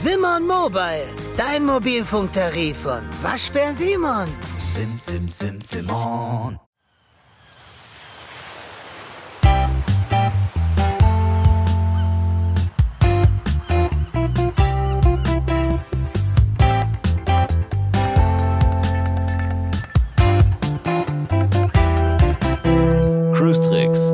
Simon Mobile, dein Mobilfunktarif von Waschbär Simon. Sim, sim, sim, Simon. Cruise Tricks,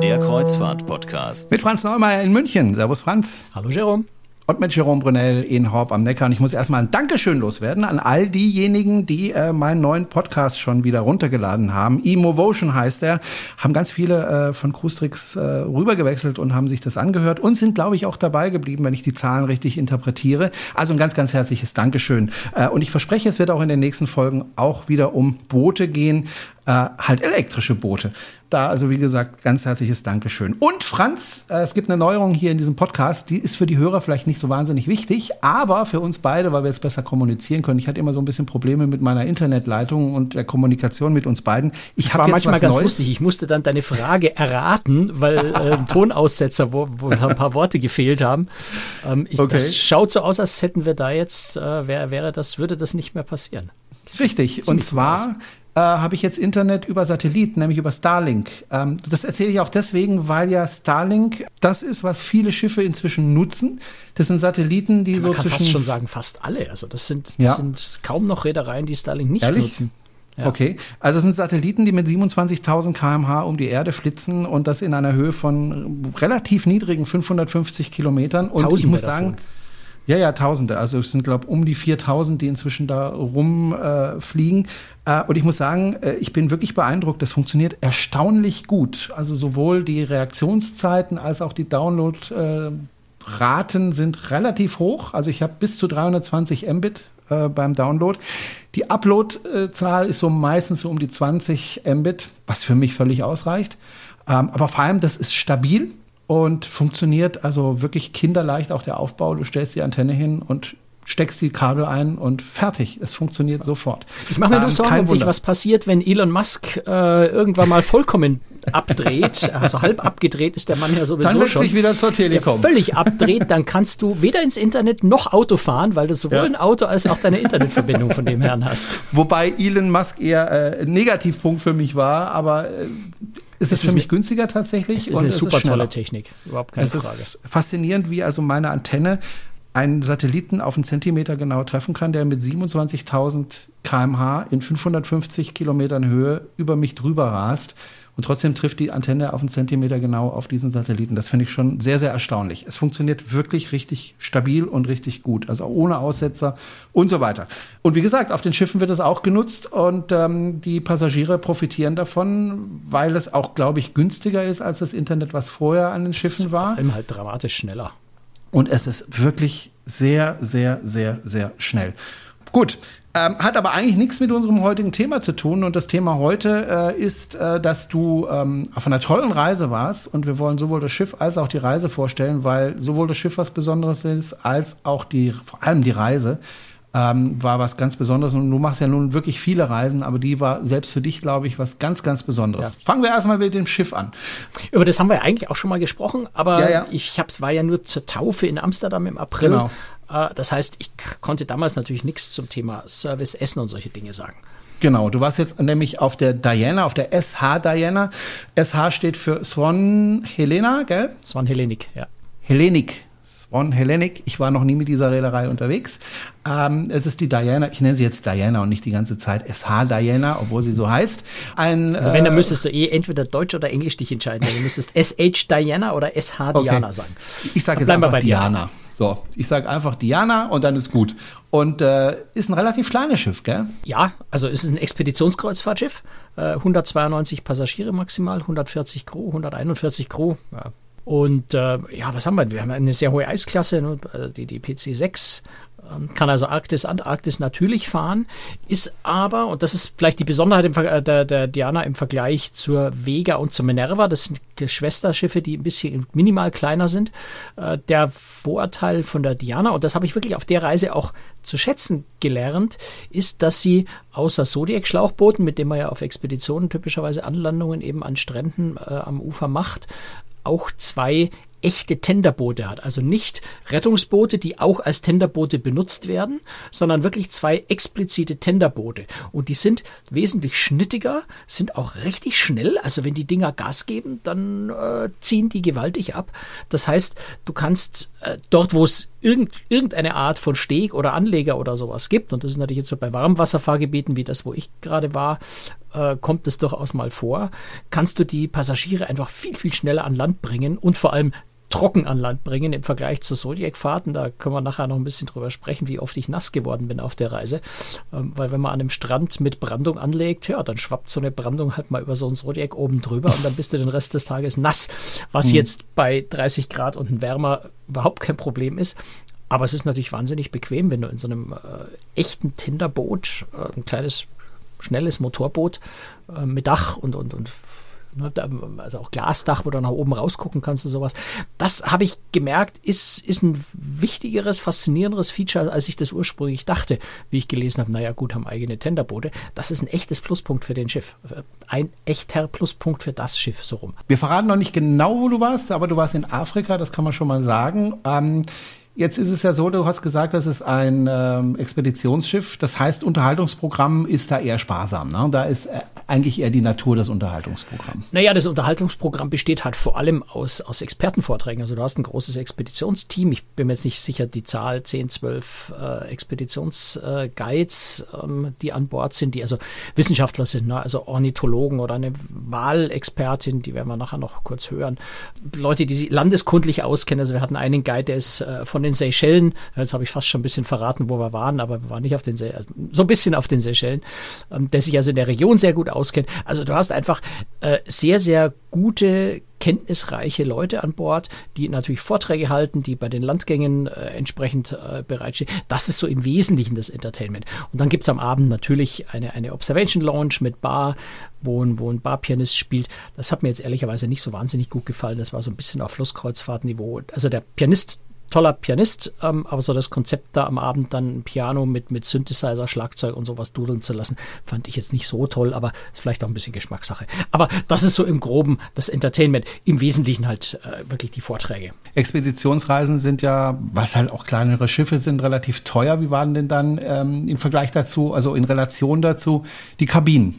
der Kreuzfahrt-Podcast. Mit Franz Neumeier in München. Servus Franz. Hallo Jerome. Und mit Jerome Brunel in Horb am Neckar. Und ich muss erstmal ein Dankeschön loswerden an all diejenigen, die äh, meinen neuen Podcast schon wieder runtergeladen haben. Emovotion heißt er. Haben ganz viele äh, von Cruistrix äh, rübergewechselt und haben sich das angehört und sind, glaube ich, auch dabei geblieben, wenn ich die Zahlen richtig interpretiere. Also ein ganz, ganz herzliches Dankeschön. Äh, und ich verspreche, es wird auch in den nächsten Folgen auch wieder um Boote gehen. Äh, halt elektrische Boote. Da also wie gesagt ganz herzliches Dankeschön. Und Franz, äh, es gibt eine Neuerung hier in diesem Podcast, die ist für die Hörer vielleicht nicht so wahnsinnig wichtig, aber für uns beide, weil wir jetzt besser kommunizieren können. Ich hatte immer so ein bisschen Probleme mit meiner Internetleitung und der Kommunikation mit uns beiden. Ich Das war habe jetzt manchmal was ganz Neues. lustig. Ich musste dann deine Frage erraten, weil äh, Tonaussetzer, wo, wo ein paar Worte gefehlt haben. Ähm, ich, Okay. Das schaut so aus, als hätten wir da jetzt, äh, wär, wäre das, würde das nicht mehr passieren. Richtig. Und zwar äh, habe ich jetzt Internet über Satellit, nämlich über Starlink. Ähm, das erzähle ich auch deswegen, weil ja Starlink das ist, was viele Schiffe inzwischen nutzen. Das sind Satelliten, die so Man kann zwischen fast schon sagen, fast alle. Also das sind, das Ja. sind kaum noch Reedereien, die Starlink nicht Ehrlich? nutzen. Ja. Okay, also es sind Satelliten, die mit 27.000 km/h um die Erde flitzen und das in einer Höhe von relativ niedrigen 550 Kilometern. Und ich Tausende muss sagen, davon. Ja, ja, Tausende. Also es sind, glaube um die 4.000, die inzwischen da rumfliegen. Äh, äh, und ich muss sagen, äh, ich bin wirklich beeindruckt. Das funktioniert erstaunlich gut. Also sowohl die Reaktionszeiten als auch die Download. Äh, Raten sind relativ hoch. Also ich habe bis zu 320 Mbit äh, beim Download. Die Upload-Zahl ist so meistens so um die 20 Mbit, was für mich völlig ausreicht. Ähm, aber vor allem, das ist stabil und funktioniert also wirklich kinderleicht auch der Aufbau. Du stellst die Antenne hin und steckst die Kabel ein und fertig. Es funktioniert sofort. Ich mache mir nur Ähm, Sorgen, ob sich was passiert, wenn Elon Musk äh, irgendwann mal vollkommen abdreht. Also halb abgedreht ist der Mann ja sowieso Dann schon. ich wieder zur der Telekom. völlig abdreht, dann kannst du weder ins Internet noch Auto fahren, weil du sowohl Ja. ein Auto als auch deine Internetverbindung von dem Herrn hast. Wobei Elon Musk eher äh, ein Negativpunkt für mich war, aber äh, ist es, Es für ist mich eine- günstiger tatsächlich. Es ist eine es super schneller. tolle Technik, überhaupt keine es Frage. ist faszinierend, wie also meine Antenne einen Satelliten auf einen Zentimeter genau treffen kann, der mit 27.000 kmh in 550 Kilometern Höhe über mich drüber rast. Und trotzdem trifft die Antenne auf einen Zentimeter genau auf diesen Satelliten. Das finde ich schon sehr, sehr erstaunlich. Es funktioniert wirklich richtig stabil und richtig gut. Also ohne Aussetzer und so weiter. Und wie gesagt, auf den Schiffen wird es auch genutzt und ähm, die Passagiere profitieren davon, weil es auch, glaube ich, günstiger ist als das Internet, was vorher an den Schiffen war. Vor allem halt dramatisch schneller. Und es ist wirklich sehr, sehr, sehr, sehr schnell. Gut. Ähm, hat aber eigentlich nichts mit unserem heutigen Thema zu tun. Und das Thema heute äh, ist, äh, dass du ähm, auf einer tollen Reise warst. Und wir wollen sowohl das Schiff als auch die Reise vorstellen, weil sowohl das Schiff was Besonderes ist, als auch die, vor allem die Reise ähm, war was ganz Besonderes. Und du machst ja nun wirklich viele Reisen, aber die war selbst für dich, glaube ich, was ganz, ganz Besonderes. Fangen wir erstmal mit dem Schiff an. Über das haben wir ja eigentlich auch schon mal gesprochen, aber Ja, ja. ich hab's war ja nur zur Taufe in Amsterdam im April. Genau. Äh, Das heißt, ich konnte damals natürlich nichts zum Thema Service, Essen und solche Dinge sagen. Genau, du warst jetzt nämlich auf der Diana, auf der SH Diana. SH steht für Swan Helena, gell? Ein Hellenik, ja. Hellenic. Swan Hellenic. Ich war noch nie mit dieser Reederei unterwegs. Ähm, es ist die Diana, ich nenne sie jetzt Diana und nicht die ganze Zeit SH Diana, obwohl sie so heißt. Ein, Also wenn, dann äh, müsstest du eh entweder Deutsch oder Englisch dich entscheiden. Du müsstest SH Diana oder SH Diana sagen. Ich sage jetzt einfach bei Diana. Diana. So, ich sage einfach Diana und dann ist gut. Und äh, ist ein relativ kleines Schiff, gell? Ja, also es ist ein Expeditionskreuzfahrtschiff. Äh, 192 Passagiere maximal, 140 Crew, 141 Crew. Ja. Und äh, ja, was haben wir? Wir haben eine sehr hohe Eisklasse, ne? äh, die, die PC6. Ähm, Kann also Arktis, Antarktis natürlich fahren, ist aber, und das ist vielleicht die Besonderheit im, äh, der, der Diana im Vergleich zur Vega und zur Minerva, das sind Schwesterschiffe, die ein bisschen minimal kleiner sind. Äh, Der Vorteil von der Diana, und das habe ich wirklich auf der Reise auch zu schätzen gelernt, ist, dass sie außer Zodiac-Schlauchbooten, mit denen man ja auf Expeditionen typischerweise Anlandungen eben an Stränden äh, am Ufer macht, auch zwei echte Tenderboote hat. Also nicht Rettungsboote, die auch als Tenderboote benutzt werden, sondern wirklich zwei explizite Tenderboote. Und die sind wesentlich schnittiger, sind auch richtig schnell. Also wenn die Dinger Gas geben, dann äh, ziehen die gewaltig ab. Das heißt, du kannst äh, dort, wo es irgend, irgendeine Art von Steg oder Anleger oder sowas gibt, und das ist natürlich jetzt so bei Warmwasserfahrgebieten wie das, wo ich gerade war, äh, kommt es durchaus mal vor, kannst du die Passagiere einfach viel, viel schneller an Land bringen und vor allem trocken an Land bringen im Vergleich zu Zodiac-Fahrten. Da können wir nachher noch ein bisschen drüber sprechen, wie oft ich nass geworden bin auf der Reise. Ähm, weil wenn man an einem Strand mit Brandung anlegt, ja, dann schwappt so eine Brandung halt mal über so ein Zodiac oben drüber und dann bist du den Rest des Tages nass. Was mhm. jetzt bei 30 Grad und wärmer überhaupt kein Problem ist. Aber es ist natürlich wahnsinnig bequem, wenn du in so einem äh, echten Tinderboot, äh, ein kleines, schnelles Motorboot äh, mit Dach und, und, und also auch Glasdach, wo du nach oben rausgucken kannst und sowas. Das habe ich gemerkt, ist, ist ein wichtigeres, faszinierenderes Feature, als ich das ursprünglich dachte, wie ich gelesen habe. Naja, gut, haben eigene Tenderboote. Das ist ein echtes Pluspunkt für den Schiff. Ein echter Pluspunkt für das Schiff, so rum. Wir verraten noch nicht genau, wo du warst, aber du warst in Afrika, das kann man schon mal sagen. Ähm Jetzt ist es ja so, du hast gesagt, das ist ein ähm, Expeditionsschiff. Das heißt, Unterhaltungsprogramm ist da eher sparsam. Ne? Da ist äh, eigentlich eher die Natur das Unterhaltungsprogramm. Naja, das Unterhaltungsprogramm besteht halt vor allem aus, aus Expertenvorträgen. Also du hast ein großes Expeditionsteam. Ich bin mir jetzt nicht sicher, die Zahl 10, 12 äh, Expeditionsguides, äh, ähm, die an Bord sind, die also Wissenschaftler sind, ne? also Ornithologen oder eine Wahlexpertin, die werden wir nachher noch kurz hören. Leute, die sich landeskundlich auskennen. Also wir hatten einen Guide, der ist äh, von den Seychellen. Jetzt habe ich fast schon ein bisschen verraten, wo wir waren, aber wir waren nicht auf den Seychellen, also so ein bisschen auf den Seychellen, ähm, der sich also in der Region sehr gut auskennt. Also du hast einfach äh, sehr, sehr gute kenntnisreiche Leute an Bord, die natürlich Vorträge halten, die bei den Landgängen äh, entsprechend äh, bereitstehen. Das ist so im Wesentlichen das Entertainment. Und dann gibt es am Abend natürlich eine, eine Observation Lounge mit Bar, wo ein, wo ein Barpianist spielt. Das hat mir jetzt ehrlicherweise nicht so wahnsinnig gut gefallen. Das war so ein bisschen auf Flusskreuzfahrtniveau. Also der Pianist toller Pianist, ähm, aber so das Konzept da am Abend dann Piano mit, mit Synthesizer, Schlagzeug und sowas dudeln zu lassen, fand ich jetzt nicht so toll, aber ist vielleicht auch ein bisschen Geschmackssache. Aber das ist so im Groben das Entertainment, im Wesentlichen halt äh, wirklich die Vorträge. Expeditionsreisen sind ja, was halt auch kleinere Schiffe sind, relativ teuer. Wie waren denn dann ähm, im Vergleich dazu, also in Relation dazu, die Kabinen?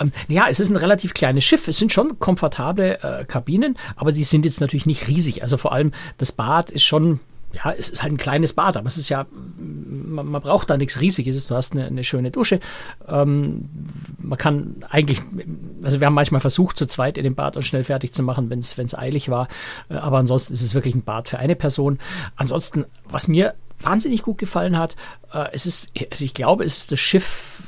Ähm, ja, es ist ein relativ kleines Schiff. Es sind schon komfortable äh, Kabinen, aber die sind jetzt natürlich nicht riesig. Also vor allem das Bad ist schon ja, es ist halt ein kleines Bad, aber es ist ja, man, man braucht da nichts Riesiges. Du hast eine, eine schöne Dusche. Ähm, man kann eigentlich, also wir haben manchmal versucht, zu zweit in dem Bad und schnell fertig zu machen, wenn es eilig war. Äh, aber ansonsten ist es wirklich ein Bad für eine Person. Ansonsten, was mir wahnsinnig gut gefallen hat, äh, es ist, also ich glaube, es ist das Schiff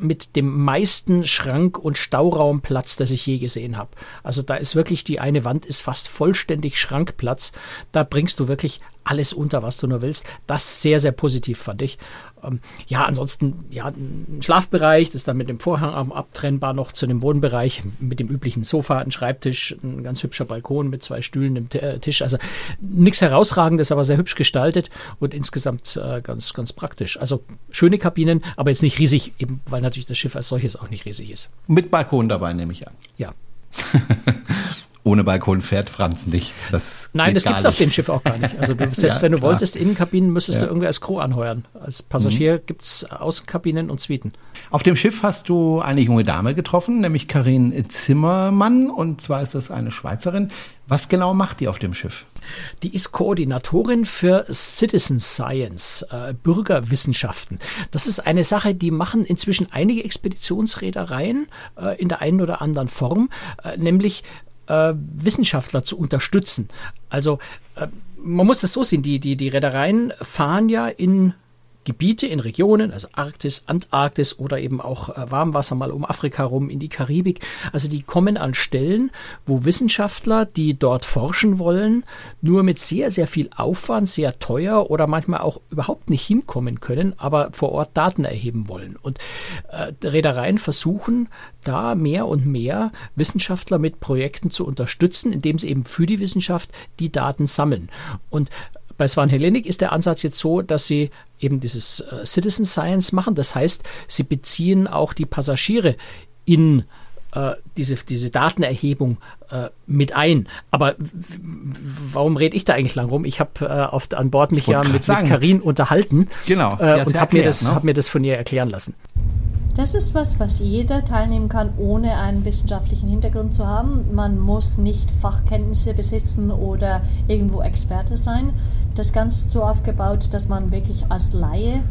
mit dem meisten Schrank- und Stauraumplatz, das ich je gesehen habe. Also da ist wirklich die eine Wand ist fast vollständig Schrankplatz. Da bringst du wirklich alles unter, was du nur willst. Das sehr, sehr positiv fand ich. Ähm, ja, ansonsten, ja, ein Schlafbereich, das ist dann mit dem Vorhang abtrennbar noch zu einem Wohnbereich, mit dem üblichen Sofa, ein Schreibtisch, ein ganz hübscher Balkon mit zwei Stühlen im äh, Tisch. Also nichts herausragendes, aber sehr hübsch gestaltet und insgesamt äh, ganz, ganz praktisch. Also schöne Kabinen, aber jetzt nicht riesig, eben weil natürlich das Schiff als solches auch nicht riesig ist. Mit Balkon dabei, nehme ich an. Ja. ohne Balkon fährt Franz nicht. Das Nein, das gibt es auf dem Schiff auch gar nicht. Also du, selbst ja, wenn du klar. wolltest, Innenkabinen müsstest ja. du irgendwie als Crew anheuern. Als Passagier mhm. gibt es Außenkabinen und Suiten. Auf dem Schiff hast du eine junge Dame getroffen, nämlich Karin Zimmermann. Und zwar ist das eine Schweizerin. Was genau macht die auf dem Schiff? Die ist Koordinatorin für Citizen Science, äh, Bürgerwissenschaften. Das ist eine Sache, die machen inzwischen einige Expeditionsreedereien äh, in der einen oder anderen Form, äh, nämlich äh, Wissenschaftler zu unterstützen. Also äh, man muss das so sehen, die, die, die Reedereien fahren ja in Gebiete in Regionen, also Arktis, Antarktis oder eben auch äh, Warmwasser mal um Afrika rum in die Karibik. Also die kommen an Stellen, wo Wissenschaftler, die dort forschen wollen, nur mit sehr, sehr viel Aufwand, sehr teuer oder manchmal auch überhaupt nicht hinkommen können, aber vor Ort Daten erheben wollen. Und äh, Reedereien versuchen da mehr und mehr Wissenschaftler mit Projekten zu unterstützen, indem sie eben für die Wissenschaft die Daten sammeln. Und bei Swan Hellenic ist der Ansatz jetzt so, dass sie eben dieses äh, Citizen Science machen. Das heißt, sie beziehen auch die Passagiere in äh, diese, diese Datenerhebung äh, mit ein. Aber warum rede ich da eigentlich lang rum? Ich habe äh, oft an Bord mich ja mit, mit Karin unterhalten genau, äh, und habe mir, das, ne? hab mir das von ihr erklären lassen. Das ist was, was jeder teilnehmen kann, ohne einen wissenschaftlichen Hintergrund zu haben. Man muss nicht Fachkenntnisse besitzen oder irgendwo Experte sein. Das Ganze ist so aufgebaut, dass man wirklich als Laie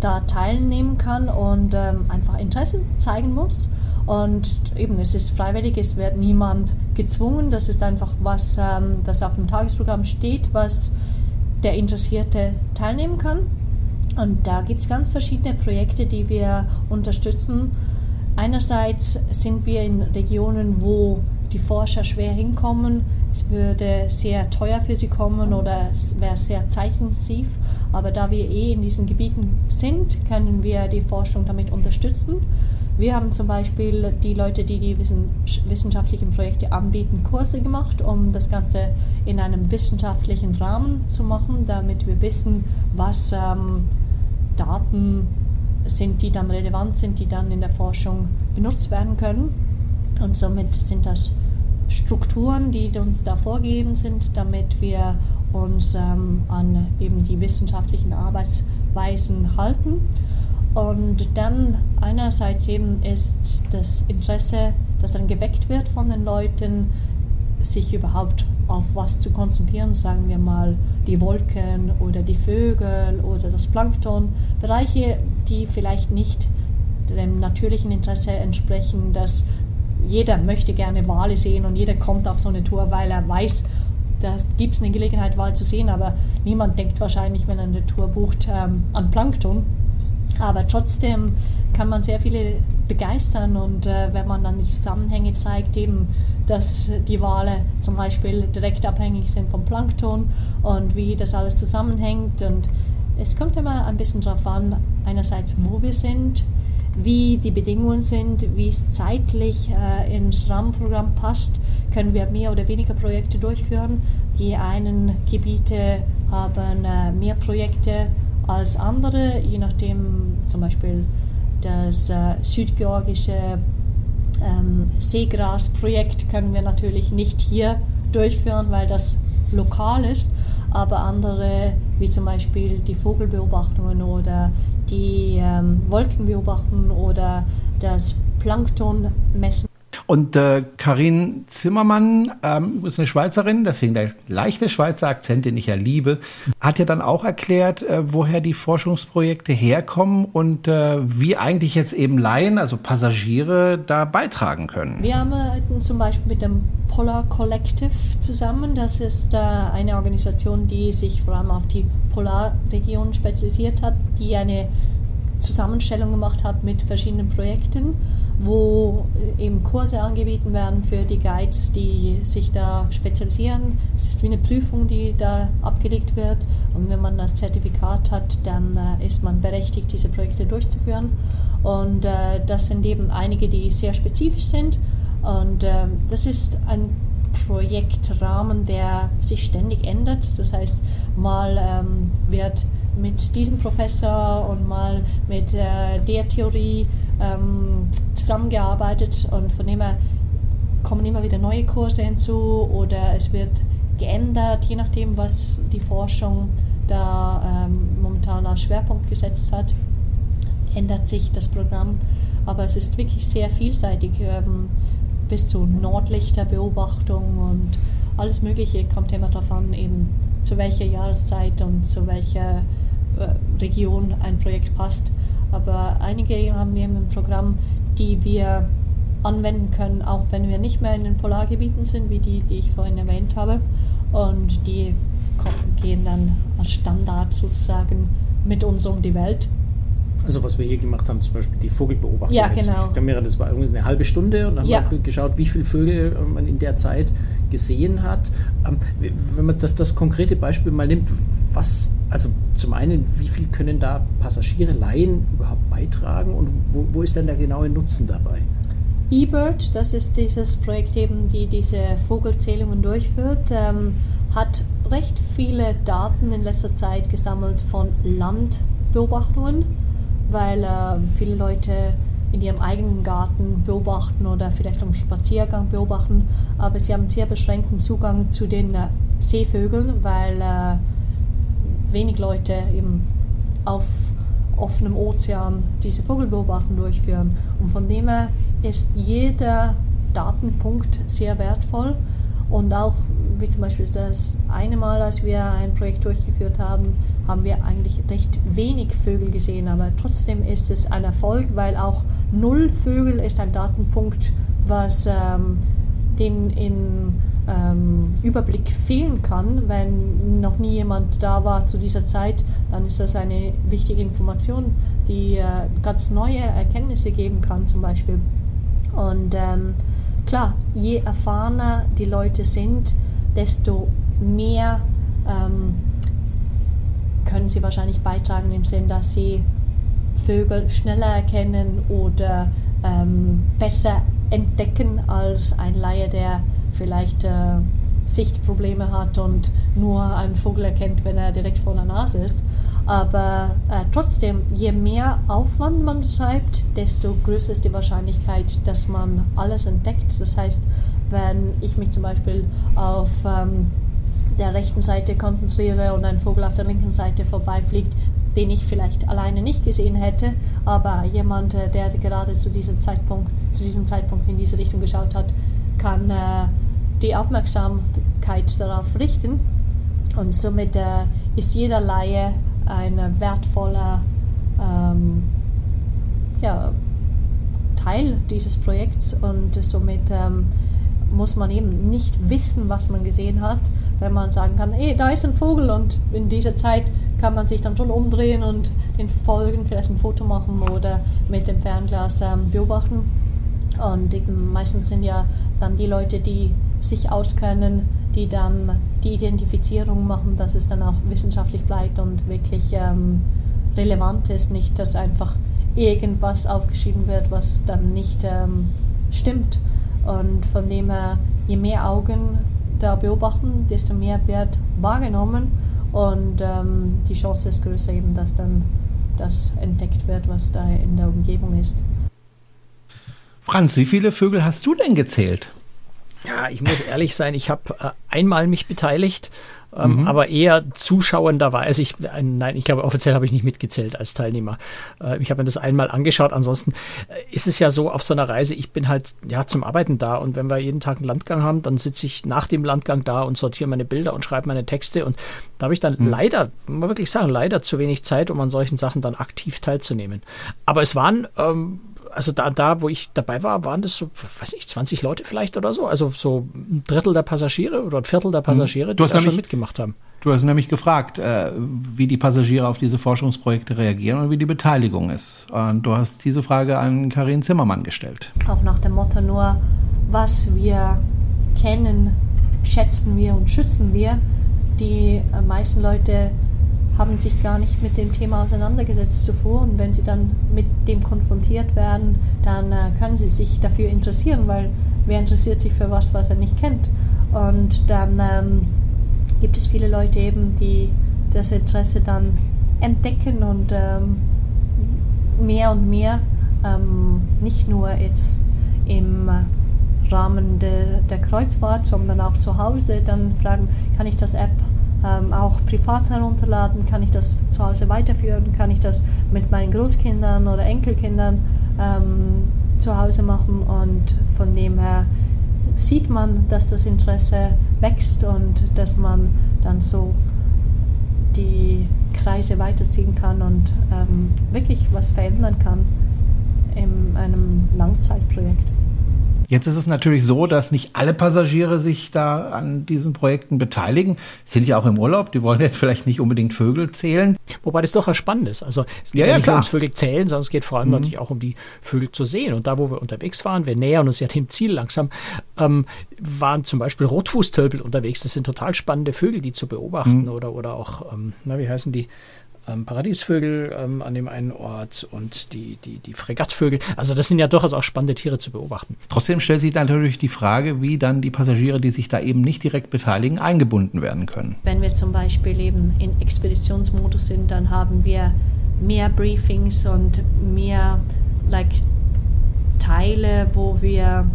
da teilnehmen kann und ähm, einfach Interesse zeigen muss. Und eben, es ist freiwillig, es wird niemand gezwungen. Das ist einfach was, ähm, das auf dem Tagesprogramm steht, was der Interessierte teilnehmen kann. Und da gibt es ganz verschiedene Projekte, die wir unterstützen. Einerseits sind wir in Regionen, wo die Forscher schwer hinkommen. Es würde sehr teuer für sie kommen oder es wäre sehr zeitintensiv. Aber da wir eh in diesen Gebieten sind, können wir die Forschung damit unterstützen. Wir haben zum Beispiel die Leute, die die wissenschaftlichen Projekte anbieten, Kurse gemacht, um das Ganze in einem wissenschaftlichen Rahmen zu machen, damit wir wissen, was ähm, Daten sind, die dann relevant sind, die dann in der Forschung benutzt werden können. Und somit sind das Strukturen, die uns da vorgegeben sind, damit wir uns ähm, an eben die wissenschaftlichen Arbeitsweisen halten. Und dann einerseits eben ist das Interesse, das dann geweckt wird von den Leuten, sich überhaupt auf was zu konzentrieren, sagen wir mal die Wolken oder die Vögel oder das Plankton, Bereiche, die vielleicht nicht dem natürlichen Interesse entsprechen, dass jeder möchte gerne Wale sehen und jeder kommt auf so eine Tour, weil er weiß, da gibt es eine Gelegenheit, Wale zu sehen, aber niemand denkt wahrscheinlich, wenn er eine Tour bucht, ähm, an Plankton. Aber trotzdem kann man sehr viele begeistern und äh, wenn man dann die Zusammenhänge zeigt, eben, dass die Wale zum Beispiel direkt abhängig sind vom Plankton und wie das alles zusammenhängt und es kommt immer ein bisschen darauf an, einerseits wo wir sind, wie die Bedingungen sind, wie es zeitlich äh, ins Rahmenprogramm passt, können wir mehr oder weniger Projekte durchführen. Die einen Gebiete haben äh, mehr Projekte als andere, je nachdem zum Beispiel das äh, südgeorgische ähm, Seegrasprojekt können wir natürlich nicht hier durchführen, weil das lokal ist, aber andere, wie zum Beispiel die Vogelbeobachtungen oder die ähm, Wolkenbeobachtungen oder das Planktonmessen, und äh, Karin Zimmermann, ähm, ist eine Schweizerin, deswegen der leichte Schweizer Akzent, den ich ja liebe, hat ja dann auch erklärt, äh, woher die Forschungsprojekte herkommen und äh, wie eigentlich jetzt eben Laien, also Passagiere, da beitragen können. Wir arbeiten zum Beispiel mit dem Polar Collective zusammen. Das ist äh, eine Organisation, die sich vor allem auf die Polarregion spezialisiert hat, die eine Zusammenstellung gemacht hat mit verschiedenen Projekten, wo äh, eben Kurse angeboten werden für die Guides, die sich da spezialisieren. Es ist wie eine Prüfung, die da abgelegt wird. Und wenn man das Zertifikat hat, dann äh, ist man berechtigt, diese Projekte durchzuführen. Und äh, das sind eben einige, die sehr spezifisch sind. Und das ist ein Projektrahmen, der sich ständig ändert. Das heißt, mal ähm, wird mit diesem Professor und mal mit äh, der Theorie ähm, zusammengearbeitet und von dem her kommen immer wieder neue Kurse hinzu oder es wird geändert, je nachdem, was die Forschung da ähm, momentan als Schwerpunkt gesetzt hat, ändert sich das Programm. Aber es ist wirklich sehr vielseitig, ähm, bis zu Nordlichterbeobachtung und alles Mögliche kommt immer darauf an, eben zu welcher Jahreszeit und zu welcher Region ein Projekt passt. Aber einige haben wir im Programm, die wir anwenden können, auch wenn wir nicht mehr in den Polargebieten sind, wie die, die ich vorhin erwähnt habe. Und die gehen dann als Standard sozusagen mit uns um die Welt. Also was wir hier gemacht haben, zum Beispiel die Vogelbeobachtung. Ja, genau. Kamera, das war irgendwie eine halbe Stunde und dann Ja. haben wir geschaut, wie viele Vögel äh, man in der Zeit gesehen hat. Ähm, Wenn man das, das konkrete Beispiel mal nimmt, was, also zum einen, wie viel können da Passagiere, Laien überhaupt beitragen und wo, wo ist denn der genaue Nutzen dabei? eBird, das ist dieses Projekt eben, die diese Vogelzählungen durchführt, ähm, hat recht viele Daten in letzter Zeit gesammelt von Landbeobachtungen, weil äh, viele Leute in ihrem eigenen Garten beobachten oder vielleicht am Spaziergang beobachten, aber sie haben sehr beschränkten Zugang zu den äh, Seevögeln, weil äh, wenig Leute eben auf offenem Ozean diese Vogelbeobachtung durchführen. Und von dem her ist jeder Datenpunkt sehr wertvoll. Und auch, wie zum Beispiel das eine Mal, als wir ein Projekt durchgeführt haben, haben wir eigentlich recht wenig Vögel gesehen. Aber trotzdem ist es ein Erfolg, weil auch null Vögel ist ein Datenpunkt, was ähm, den in ähm, Überblick fehlen kann, wenn noch nie jemand da war zu dieser Zeit, dann ist das eine wichtige Information, die äh, ganz neue Erkenntnisse geben kann zum Beispiel. Und ähm, klar, je erfahrener die Leute sind, desto mehr ähm, können sie wahrscheinlich beitragen im Sinn, dass sie Vögel schneller erkennen oder ähm, besser entdecken als ein Laie, der vielleicht äh, Sichtprobleme hat und nur einen Vogel erkennt, wenn er direkt vor der Nase ist. Aber äh, trotzdem, je mehr Aufwand man betreibt, desto größer ist die Wahrscheinlichkeit, dass man alles entdeckt. Das heißt, wenn ich mich zum Beispiel auf ähm, der rechten Seite konzentriere und ein Vogel auf der linken Seite vorbeifliegt, den ich vielleicht alleine nicht gesehen hätte, aber jemand, äh, der gerade zu, dieser Zeitpunkt, zu diesem Zeitpunkt in diese Richtung geschaut hat, kann äh, die Aufmerksamkeit darauf richten. Und somit äh, ist jeder Laie ein wertvoller ähm, ja, Teil dieses Projekts und somit ähm, muss man eben nicht wissen, was man gesehen hat, wenn man sagen kann, hey, da ist ein Vogel und in dieser Zeit kann man sich dann schon umdrehen und den verfolgen, vielleicht ein Foto machen oder mit dem Fernglas ähm, beobachten. Und meistens sind ja dann die Leute, die sich auskennen, die dann die Identifizierung machen, dass es dann auch wissenschaftlich bleibt und wirklich ähm, relevant ist, nicht dass einfach irgendwas aufgeschrieben wird, was dann nicht ähm, stimmt. Und von dem her, je mehr Augen da beobachten, desto mehr wird wahrgenommen und ähm, die Chance ist größer eben, dass dann das entdeckt wird, was da in der Umgebung ist. Franz, wie viele Vögel hast du denn gezählt? Ja, ich muss ehrlich sein, ich habe äh, einmal mich beteiligt, ähm, aber eher zuschauenderweise. Ich, äh, nein, ich glaube, offiziell habe ich nicht mitgezählt als Teilnehmer. Äh, ich habe mir das einmal angeschaut. Ansonsten äh, ist es ja so auf so einer Reise, ich bin halt ja zum Arbeiten da und wenn wir jeden Tag einen Landgang haben, dann sitze ich nach dem Landgang da und sortiere meine Bilder und schreibe meine Texte und da habe ich dann leider, muss man wirklich sagen, leider zu wenig Zeit, um an solchen Sachen dann aktiv teilzunehmen. Aber es waren ähm, also da, da, wo ich dabei war, waren das so, weiß ich, 20 Leute vielleicht oder so. Also so ein Drittel der Passagiere oder ein Viertel der Passagiere, Mhm. Du die hast da schon nämlich- mitgemacht haben. Du hast nämlich gefragt, äh, wie die Passagiere auf diese Forschungsprojekte reagieren und wie die Beteiligung ist. Und du hast diese Frage an Karin Zimmermann gestellt. Auch nach dem Motto nur, was wir kennen, schätzen wir und schützen wir. Die meisten Leute haben sich gar nicht mit dem Thema auseinandergesetzt zuvor und wenn sie dann mit dem konfrontiert werden, dann äh, können sie sich dafür interessieren, weil wer interessiert sich für was, was er nicht kennt. Und dann ähm, gibt es viele Leute eben, die das Interesse dann entdecken und ähm, mehr und mehr, ähm, nicht nur jetzt im Rahmen de, der Kreuzfahrt, sondern auch zu Hause, dann fragen, kann ich das App ähm, auch privat herunterladen, kann ich das zu Hause weiterführen, kann ich das mit meinen Großkindern oder Enkelkindern ähm, zu Hause machen und von dem her sieht man, dass das Interesse wächst und dass man dann so die Kreise weiterziehen kann und ähm, wirklich was verändern kann in einem Langzeitprojekt. Jetzt ist es natürlich so, dass nicht alle Passagiere sich da an diesen Projekten beteiligen. Sind ja auch im Urlaub, die wollen jetzt vielleicht nicht unbedingt Vögel zählen. Wobei das doch spannend ist. Also es geht Ja, ja, ja, nicht klar. nur ums Vögel zählen, sondern es geht vor allem natürlich auch um die Vögel zu sehen. Und da, wo wir unterwegs waren, wir nähern uns ja dem Ziel langsam, ähm, waren zum Beispiel Rotfußtölpel unterwegs. Das sind total spannende Vögel, die zu beobachten. Oder, oder auch, ähm, na, wie heißen die? Ähm, Paradiesvögel ähm, an dem einen Ort und die, die, die Fregattvögel. Also das sind ja durchaus auch spannende Tiere zu beobachten. Trotzdem stellt sich natürlich die Frage, wie dann die Passagiere, die sich da eben nicht direkt beteiligen, eingebunden werden können. Wenn wir zum Beispiel eben in Expeditionsmodus sind, dann haben wir mehr Briefings und mehr like, Teile, wo wir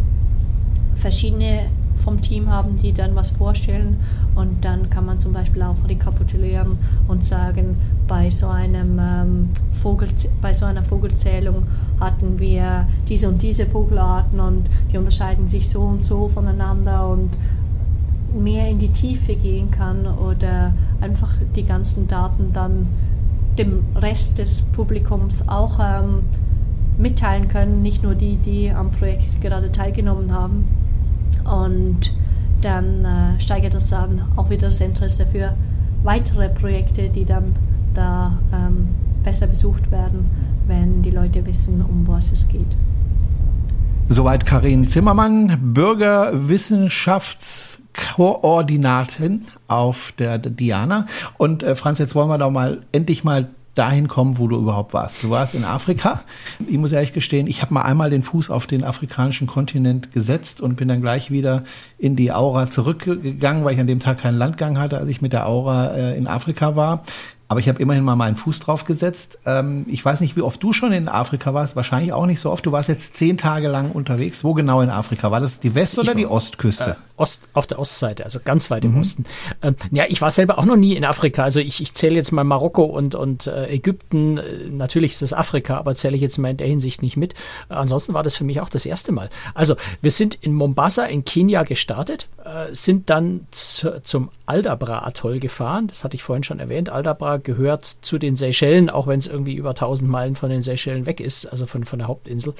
verschiedene vom Team haben, die dann was vorstellen und dann kann man zum Beispiel auch rekapitulieren und sagen, bei so einem ähm, Vogel, bei so einer Vogelzählung hatten wir diese und diese Vogelarten und die unterscheiden sich so und so voneinander und mehr in die Tiefe gehen kann oder einfach die ganzen Daten dann dem Rest des Publikums auch ähm, mitteilen können, nicht nur die, die am Projekt gerade teilgenommen haben. Und dann äh, steigert das dann auch wieder das Interesse für weitere Projekte, die dann da ähm, besser besucht werden, wenn die Leute wissen, um was es geht. Soweit Karin Zimmermann, Bürgerwissenschaftskoordinatin auf der Diana. Und äh, Franz, jetzt wollen wir doch mal endlich mal dahin kommen, wo du überhaupt warst. Du warst in Afrika. Ich muss ehrlich gestehen, ich habe mal einmal den Fuß auf den afrikanischen Kontinent gesetzt und bin dann gleich wieder in die Aura zurückgegangen, weil ich an dem Tag keinen Landgang hatte, als ich mit der Aura äh, in Afrika war. Aber ich habe immerhin mal meinen Fuß drauf gesetzt. Ähm, ich weiß nicht, wie oft du schon in Afrika warst. Wahrscheinlich auch nicht so oft. Du warst jetzt zehn Tage lang unterwegs. Wo genau in Afrika? War das die West- oder die Ostküste? Äh, Ost, auf der Ostseite, also ganz weit im Osten. Ähm, ja, ich war selber auch noch nie in Afrika. Also ich, ich zähle jetzt mal Marokko und, und äh, Ägypten. Äh, natürlich ist das Afrika, aber zähle ich jetzt mal in der Hinsicht nicht mit. Äh, ansonsten war das für mich auch das erste Mal. Also wir sind in Mombasa in Kenia gestartet, äh, sind dann zu, zum Aldabra-Atoll gefahren. Das hatte ich vorhin schon erwähnt. Aldabra gehört zu den Seychellen, auch wenn es irgendwie über 1000 Meilen von den Seychellen weg ist, also von, von der Hauptinsel.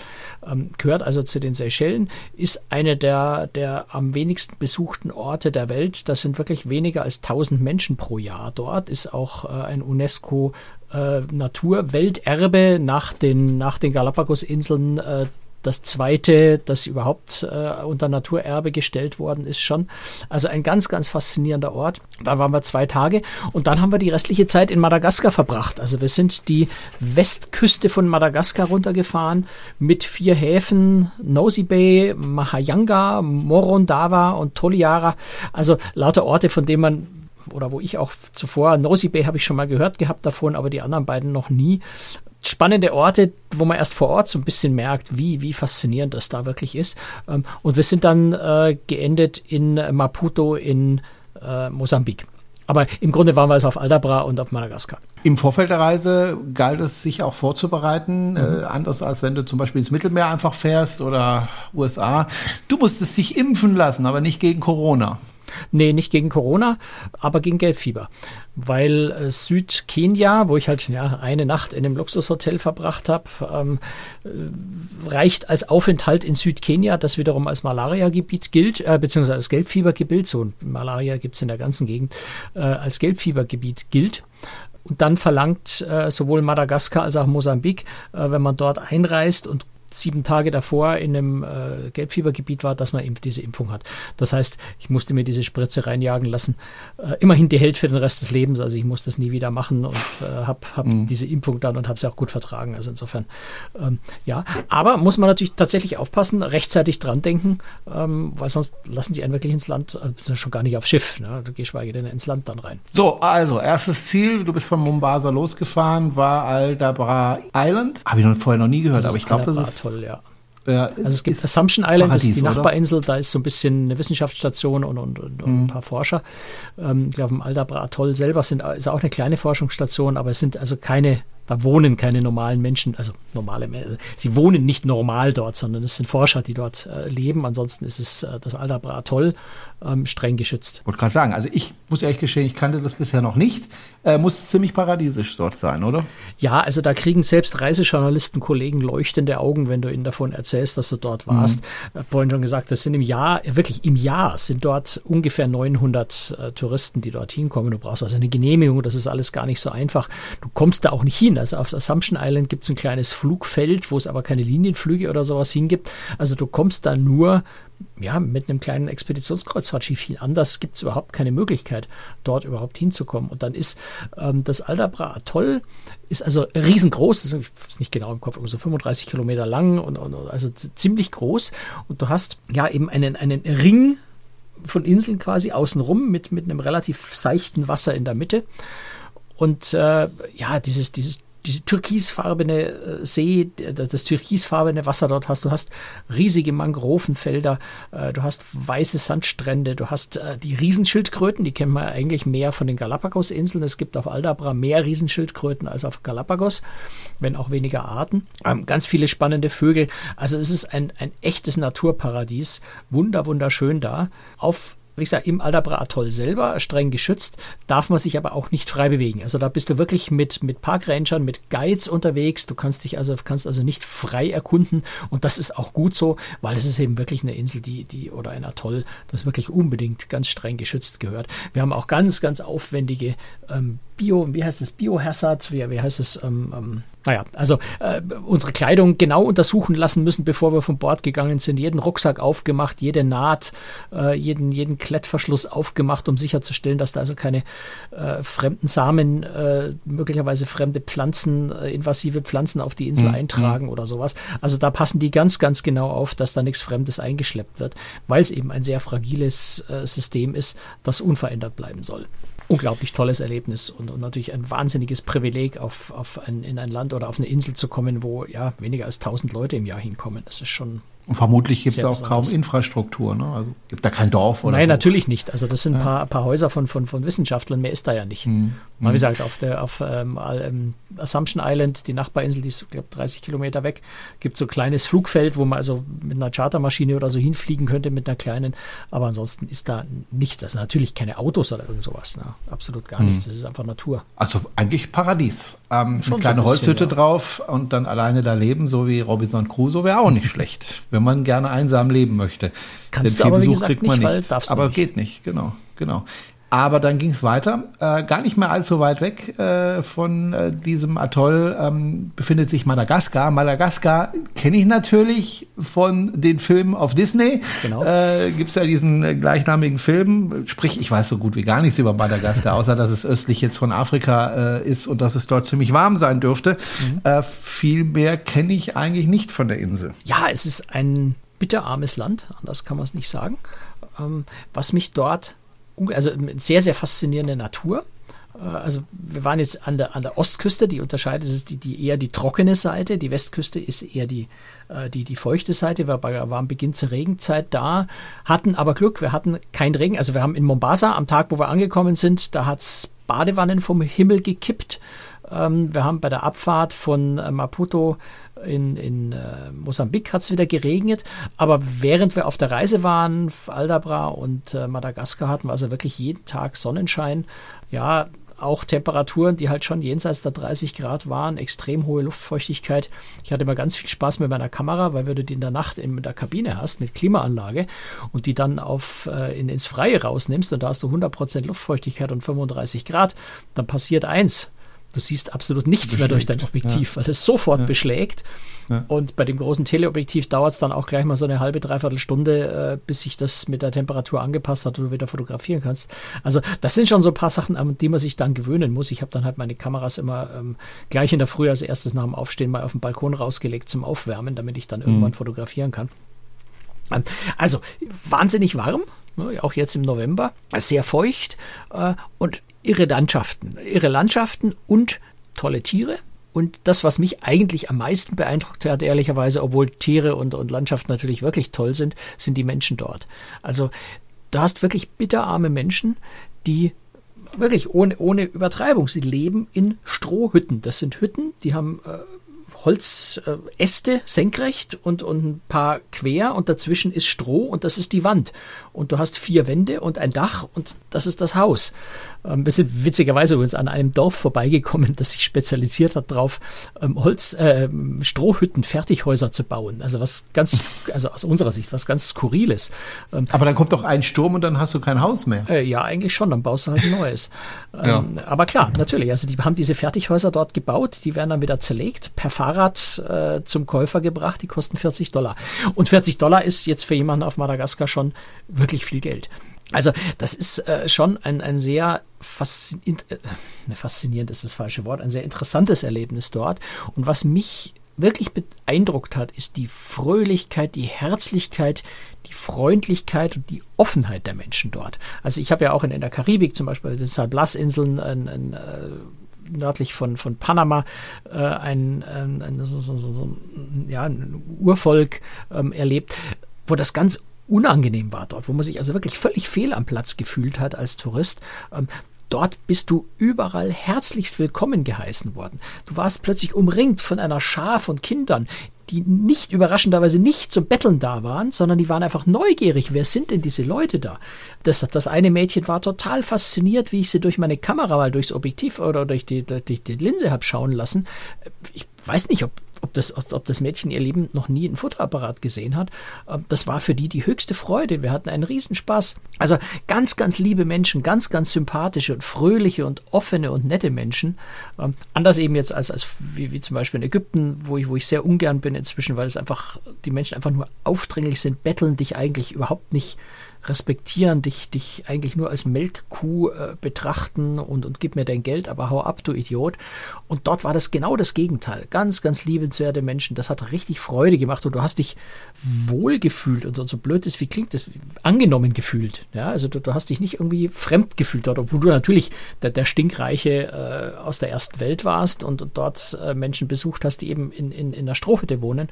Ähm, gehört also zu den Seychellen, ist eine der, der am wenigsten besuchten Orte der Welt. Das sind wirklich weniger als 1000 Menschen pro Jahr dort. Ist auch äh, ein UNESCO äh, Naturwelterbe nach den, nach den Galapagos-Inseln äh, das zweite, das überhaupt äh, unter Naturerbe gestellt worden ist schon. Also ein ganz, ganz faszinierender Ort. Da waren wir zwei Tage und dann haben wir die restliche Zeit in Madagaskar verbracht. Also wir sind die Westküste von Madagaskar runtergefahren mit vier Häfen, Nosy Bay, Mahajanga, Morondava und Toliara. Also lauter Orte, von denen man oder wo ich auch zuvor, Nosy Bay habe ich schon mal gehört gehabt davon, aber die anderen beiden noch nie spannende Orte, wo man erst vor Ort so ein bisschen merkt, wie, wie faszinierend das da wirklich ist. Ähm, Und wir sind dann äh, geendet in Maputo in äh, Mosambik. Aber im Grunde waren wir es auf Aldabra und auf Madagaskar. Im Vorfeld der Reise galt es, sich auch vorzubereiten, äh, anders als wenn du zum Beispiel ins Mittelmeer einfach fährst oder USA. Du musstest dich impfen lassen, aber nicht gegen Corona. Nee, nicht gegen Corona, aber gegen Gelbfieber. Weil äh, Südkenia, wo ich halt ja, eine Nacht in einem Luxushotel verbracht habe, ähm, äh, reicht als Aufenthalt in Südkenia, das wiederum als Malaria-Gebiet gilt, äh, beziehungsweise als Gelbfiebergebiet, so Malaria gibt es in der ganzen Gegend, äh, als Gelbfiebergebiet gilt. Und dann verlangt äh, sowohl Madagaskar als auch Mosambik, äh, wenn man dort einreist und sieben Tage davor in einem äh, Gelbfiebergebiet war, dass man eben diese Impfung hat. Das heißt, ich musste mir diese Spritze reinjagen lassen. Äh, immerhin die hält für den Rest des Lebens. Also ich muss das nie wieder machen und äh, habe hab diese Impfung dann und habe sie auch gut vertragen. Also insofern, ähm, ja. Aber muss man natürlich tatsächlich aufpassen, rechtzeitig dran denken, ähm, weil sonst lassen die einen wirklich ins Land, also schon gar nicht aufs Schiff, ne? geschweige denn ins Land dann rein. So, also erstes Ziel, du bist von Mombasa losgefahren, war Aldabra Island. Habe ich noch vorher noch nie gehört, aber ich glaube, das ist toll, ja. ja, Also es gibt Assumption Island, das ist Paradies, die oder? Nachbarinsel, da ist so ein bisschen eine Wissenschaftsstation und, und, und, und ein paar Forscher. Ähm, ich glaube, im Aldabra Atoll selber sind, ist auch eine kleine Forschungsstation, aber es sind also keine da wohnen keine normalen Menschen, also normale Menschen, sie wohnen nicht normal dort, sondern es sind Forscher, die dort äh, leben. Ansonsten ist es äh, das Aldabra Atoll ähm, streng geschützt. Wollte gerade sagen, also ich muss ehrlich gestehen, ich kannte das bisher noch nicht. Äh, muss ziemlich paradiesisch dort sein, oder? Ja, also da kriegen selbst Reisejournalisten, Kollegen leuchtende Augen, wenn du ihnen davon erzählst, dass du dort warst. Mhm. Ich vorhin schon gesagt, das sind im Jahr, wirklich im Jahr sind dort ungefähr 900 äh, Touristen, die dort hinkommen. Du brauchst also eine Genehmigung, das ist alles gar nicht so einfach. Du kommst da auch nicht hin. Also auf Assumption Island gibt es ein kleines Flugfeld, wo es aber keine Linienflüge oder sowas hingibt. Also du kommst da nur ja, mit einem kleinen Expeditionskreuzfahrtschiff viel anders gibt es überhaupt keine Möglichkeit, dort überhaupt hinzukommen. Und dann ist ähm, das Aldabra Atoll, ist also riesengroß, ist nicht genau im Kopf, so 35 Kilometer lang und, und also ziemlich groß. Und du hast ja eben einen, einen Ring von Inseln quasi außenrum mit, mit einem relativ seichten Wasser in der Mitte. Und äh, ja, dieses, dieses diese türkisfarbene äh, See, das türkisfarbene Wasser dort hast. Du hast riesige Mangrovenfelder, äh, du hast weiße Sandstrände, du hast äh, die Riesenschildkröten, die kennen wir eigentlich mehr von den Galapagos-Inseln. Es gibt auf Aldabra mehr Riesenschildkröten als auf Galapagos, wenn auch weniger Arten. Ähm, ganz viele spannende Vögel. Also es ist ein, ein echtes Naturparadies. Wunder, wunderschön da. Auf wie gesagt, im Aldabra Atoll selber streng geschützt, darf man sich aber auch nicht frei bewegen. Also da bist du wirklich mit, mit Parkrangern, mit Guides unterwegs. Du kannst dich also, kannst also nicht frei erkunden. Und das ist auch gut so, weil es ist eben wirklich eine Insel, die, die, oder ein Atoll, das wirklich unbedingt ganz streng geschützt gehört. Wir haben auch ganz, ganz aufwendige ähm, Bio, wie heißt es, Biohazard, wie, wie heißt es, ähm, ähm, naja, also äh, unsere Kleidung genau untersuchen lassen müssen, bevor wir von Bord gegangen sind. Jeden Rucksack aufgemacht, jede Naht, äh, jeden, jeden Klettverschluss aufgemacht, um sicherzustellen, dass da also keine äh, fremden Samen, äh, möglicherweise fremde Pflanzen, äh, invasive Pflanzen auf die Insel mhm. eintragen oder sowas. Also da passen die ganz, ganz genau auf, dass da nichts Fremdes eingeschleppt wird, weil es eben ein sehr fragiles äh, System ist, das unverändert bleiben soll unglaublich tolles Erlebnis und, und, natürlich ein wahnsinniges Privileg, auf, auf ein, in ein Land oder auf eine Insel zu kommen, wo ja weniger als 1000 Leute im Jahr hinkommen. Das ist schon und vermutlich gibt es auch kaum Infrastruktur, ne? Also gibt da kein Dorf oder Nein, so. natürlich nicht. Also das sind ein ja. paar, paar Häuser von, von, von Wissenschaftlern, mehr ist da ja nicht. Mhm. Wie gesagt, auf der auf ähm, ähm, Assumption Island, die Nachbarinsel, die ist, glaube 30 Kilometer weg, gibt so ein kleines Flugfeld, wo man also mit einer Chartermaschine oder so hinfliegen könnte, mit einer kleinen. Aber ansonsten ist da nichts. Das sind natürlich keine Autos oder irgend sowas. Ne? Absolut gar mhm. nichts. Das ist einfach Natur. Also eigentlich Paradies. Ähm, eine kleine so ein bisschen, Holzhütte ja. drauf und dann alleine da leben, so wie Robinson Crusoe, wäre auch nicht schlecht wenn man gerne einsam leben möchte. Kannst Denn du aber, wie gesagt, nicht, nicht. aber nicht. geht nicht, genau, genau. Aber dann ging es weiter. Äh, gar nicht mehr allzu weit weg äh, von äh, diesem Atoll ähm, befindet sich Madagaskar. Madagaskar kenne ich natürlich von den Filmen auf Disney. Genau. Äh, Gibt es ja diesen äh, gleichnamigen Film. Sprich, ich weiß so gut wie gar nichts über Madagaskar, außer dass es östlich jetzt von Afrika äh, ist und dass es dort ziemlich warm sein dürfte. Mhm. Äh, viel mehr kenne ich eigentlich nicht von der Insel. Ja, es ist ein bitterarmes Land, anders kann man es nicht sagen. Ähm, was mich dort also sehr, sehr faszinierende Natur. Äh, also wir waren jetzt an der, an der Ostküste, die unterscheidet, ist die, die eher die trockene Seite, die Westküste ist eher die, äh, die, die feuchte Seite, wir waren Beginn zur Regenzeit da, hatten aber Glück, wir hatten keinen Regen, also wir haben in Mombasa am Tag, wo wir angekommen sind, da hat es Badewannen vom Himmel gekippt. Ähm, wir haben bei der Abfahrt von äh, Maputo in, in äh, Mosambik hat es wieder geregnet, aber während wir auf der Reise waren, Aldabra und äh, Madagaskar hatten wir also wirklich jeden Tag Sonnenschein. Ja, auch Temperaturen, die halt schon jenseits der 30 Grad waren, extrem hohe Luftfeuchtigkeit. Ich hatte immer ganz viel Spaß mit meiner Kamera, weil wenn du die in der Nacht in der Kabine hast mit Klimaanlage und die dann auf, äh, in, ins Freie rausnimmst und da hast du 100% Luftfeuchtigkeit und 35 Grad, dann passiert eins. Du siehst absolut nichts beschlägt. mehr durch dein Objektiv, ja. weil es sofort ja. beschlägt. Ja. Und bei dem großen Teleobjektiv dauert es dann auch gleich mal so eine halbe, dreiviertel Stunde, äh, bis sich das mit der Temperatur angepasst hat und du wieder fotografieren kannst. Also das sind schon so ein paar Sachen, an die man sich dann gewöhnen muss. Ich habe dann halt meine Kameras immer ähm, gleich in der Früh als erstes nach dem Aufstehen mal auf den Balkon rausgelegt zum Aufwärmen, damit ich dann mhm. irgendwann fotografieren kann. Ähm, also wahnsinnig warm, ne, auch jetzt im November, sehr feucht äh, und irre Landschaften. Irre Landschaften und tolle Tiere. Und das, was mich eigentlich am meisten beeindruckt hat, ehrlicherweise, obwohl Tiere und, und Landschaft natürlich wirklich toll sind, sind die Menschen dort. Also du hast wirklich bitterarme Menschen, die wirklich ohne, ohne Übertreibung, sie leben in Strohhütten. Das sind Hütten, die haben äh, Holzäste senkrecht und, und ein paar quer und dazwischen ist Stroh und das ist die Wand. Und du hast vier Wände und ein Dach und das ist das Haus. Ähm, wir sind witzigerweise übrigens an einem Dorf vorbeigekommen, das sich spezialisiert hat darauf, ähm, Holz, äh, Strohhütten, Fertighäuser zu bauen. Also was ganz, also aus unserer Sicht, was ganz Skurriles. Ähm, aber dann kommt doch ein Sturm und dann hast du kein Haus mehr. Äh, ja, eigentlich schon, dann baust du halt ein neues. ja. Aber klar, natürlich, also die haben diese Fertighäuser dort gebaut, die werden dann wieder zerlegt, per Fahrrad äh, zum Käufer gebracht, die kosten 40 Dollar. Und 40 Dollar ist jetzt für jemanden auf Madagaskar schon wirklich viel Geld. Also das ist äh, schon ein, ein sehr faszinierend, äh, ne, faszinierend ist das falsche Wort, ein sehr interessantes Erlebnis dort. Und was mich wirklich beeindruckt hat, ist die Fröhlichkeit, die Herzlichkeit, die Freundlichkeit und die Offenheit der Menschen dort. Also ich habe ja auch in, in der Karibik zum Beispiel den Sal Blas-Inseln ein, äh, nördlich von, von Panama äh, ein, ein, ein, so, so, so, ja, ein Urvolk ähm, erlebt, wo das ganz unangenehm war dort, wo man sich also wirklich völlig fehl am Platz gefühlt hat als Tourist. Ähm, dort bist du überall herzlichst willkommen geheißen worden. Du warst plötzlich umringt von einer Schar von Kindern, die nicht überraschenderweise nicht zum Betteln da waren, sondern die waren einfach neugierig. Wer sind denn diese Leute da? Das, das eine Mädchen war total fasziniert, wie ich sie durch meine Kamera mal durchs Objektiv oder durch die, durch die Linse habe schauen lassen. Ich weiß nicht, ob ob das, ob das Mädchen ihr Leben noch nie einen Fotoapparat gesehen hat. Ähm, das war für die die höchste Freude. Wir hatten einen Riesenspaß. Also ganz, ganz liebe Menschen, ganz, ganz sympathische und fröhliche und offene und nette Menschen. Ähm, anders eben jetzt als, als wie, wie zum Beispiel in Ägypten, wo ich, wo ich sehr ungern bin inzwischen, weil es einfach, die Menschen einfach nur aufdringlich sind, betteln dich eigentlich überhaupt nicht respektieren, dich, dich eigentlich nur als Melkkuh äh, betrachten und, und gib mir dein Geld, aber hau ab, du Idiot. Und dort war das genau das Gegenteil. Ganz, ganz liebenswerte Menschen. Das hat richtig Freude gemacht und du hast dich wohl gefühlt und, und so blöd ist, wie klingt das, angenommen gefühlt. Ja, also du, du hast dich nicht irgendwie fremd gefühlt dort, obwohl du natürlich der, der Stinkreiche äh, aus der ersten Welt warst und, und dort äh, Menschen besucht hast, die eben in, in, in der Strohhütte wohnen.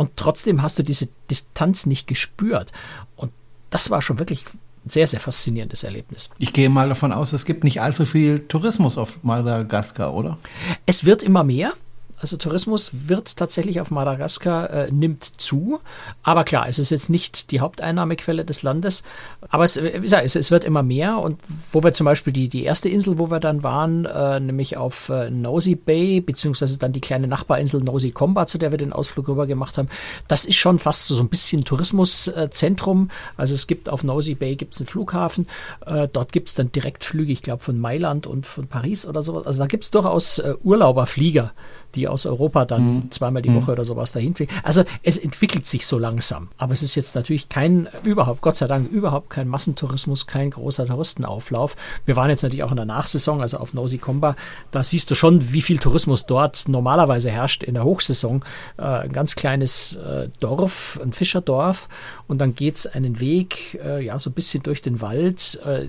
Und trotzdem hast du diese Distanz nicht gespürt. Und das war schon wirklich ein sehr, sehr faszinierendes Erlebnis. Ich gehe mal davon aus, es gibt nicht allzu viel Tourismus auf Madagaskar, oder? Es wird immer mehr. Also Tourismus wird tatsächlich auf Madagaskar äh, nimmt zu. Aber klar, es ist jetzt nicht die Haupteinnahmequelle des Landes. Aber es, wie gesagt, es, es wird immer mehr. Und wo wir zum Beispiel die, die erste Insel, wo wir dann waren, äh, nämlich auf äh, Nosy Bay, beziehungsweise dann die kleine Nachbarinsel Nosy Comba, zu der wir den Ausflug rüber gemacht haben, das ist schon fast so, so ein bisschen Tourismuszentrum. Also es gibt auf Nosy Bay gibt's einen Flughafen. Äh, dort gibt's dann Direktflüge, ich glaube, von Mailand und von Paris oder so. Also da gibt's durchaus äh, Urlauberflieger die aus Europa dann mhm. zweimal die mhm. Woche oder sowas dahin fliegen. Also es entwickelt sich so langsam. Aber es ist jetzt natürlich kein, überhaupt, Gott sei Dank, überhaupt kein Massentourismus, kein großer Touristenauflauf. Wir waren jetzt natürlich auch in der Nachsaison, also auf Nosy Comba. Da siehst du schon, wie viel Tourismus dort normalerweise herrscht in der Hochsaison. Äh, ein ganz kleines äh, Dorf, ein Fischerdorf. Und dann geht es einen Weg, äh, ja, so ein bisschen durch den Wald, äh,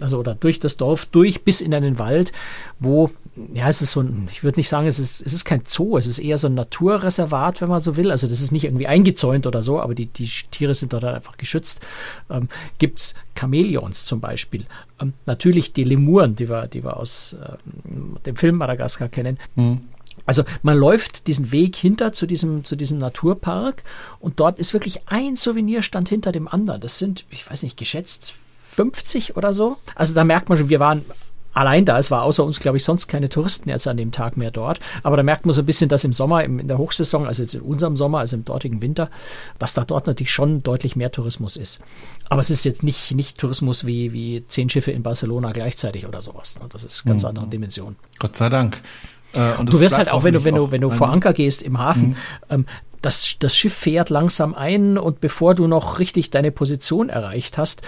also oder durch das Dorf, durch bis in einen Wald, wo, ja, es ist so ein, ich würde nicht sagen, es ist, es ist kein Zoo, es ist eher so ein Naturreservat, wenn man so will. Also das ist nicht irgendwie eingezäunt oder so, aber die, die Tiere sind dort einfach geschützt. Ähm, Gibt es Chamäleons zum Beispiel. Ähm, natürlich die Lemuren, die wir, die wir aus ähm, dem Film Madagaskar kennen. Mhm. Also man läuft diesen Weg hinter zu diesem, zu diesem Naturpark und dort ist wirklich ein Souvenirstand hinter dem anderen. Das sind, ich weiß nicht, geschätzt 50 oder so. Also da merkt man schon, wir waren allein da. Es war außer uns, glaube ich, sonst keine Touristen jetzt an dem Tag mehr dort. Aber da merkt man so ein bisschen, dass im Sommer, in der Hochsaison, also jetzt in unserem Sommer, also im dortigen Winter, dass da dort natürlich schon deutlich mehr Tourismus ist. Aber es ist jetzt nicht, nicht Tourismus wie, wie zehn Schiffe in Barcelona gleichzeitig oder sowas. Ne? Das ist ganz mhm. andere Dimension. Gott sei Dank. Äh, du wirst halt auch, wenn du, wenn du, wenn du vor Anker gehst im Hafen, mhm. ähm, das, das Schiff fährt langsam ein und bevor du noch richtig deine Position erreicht hast,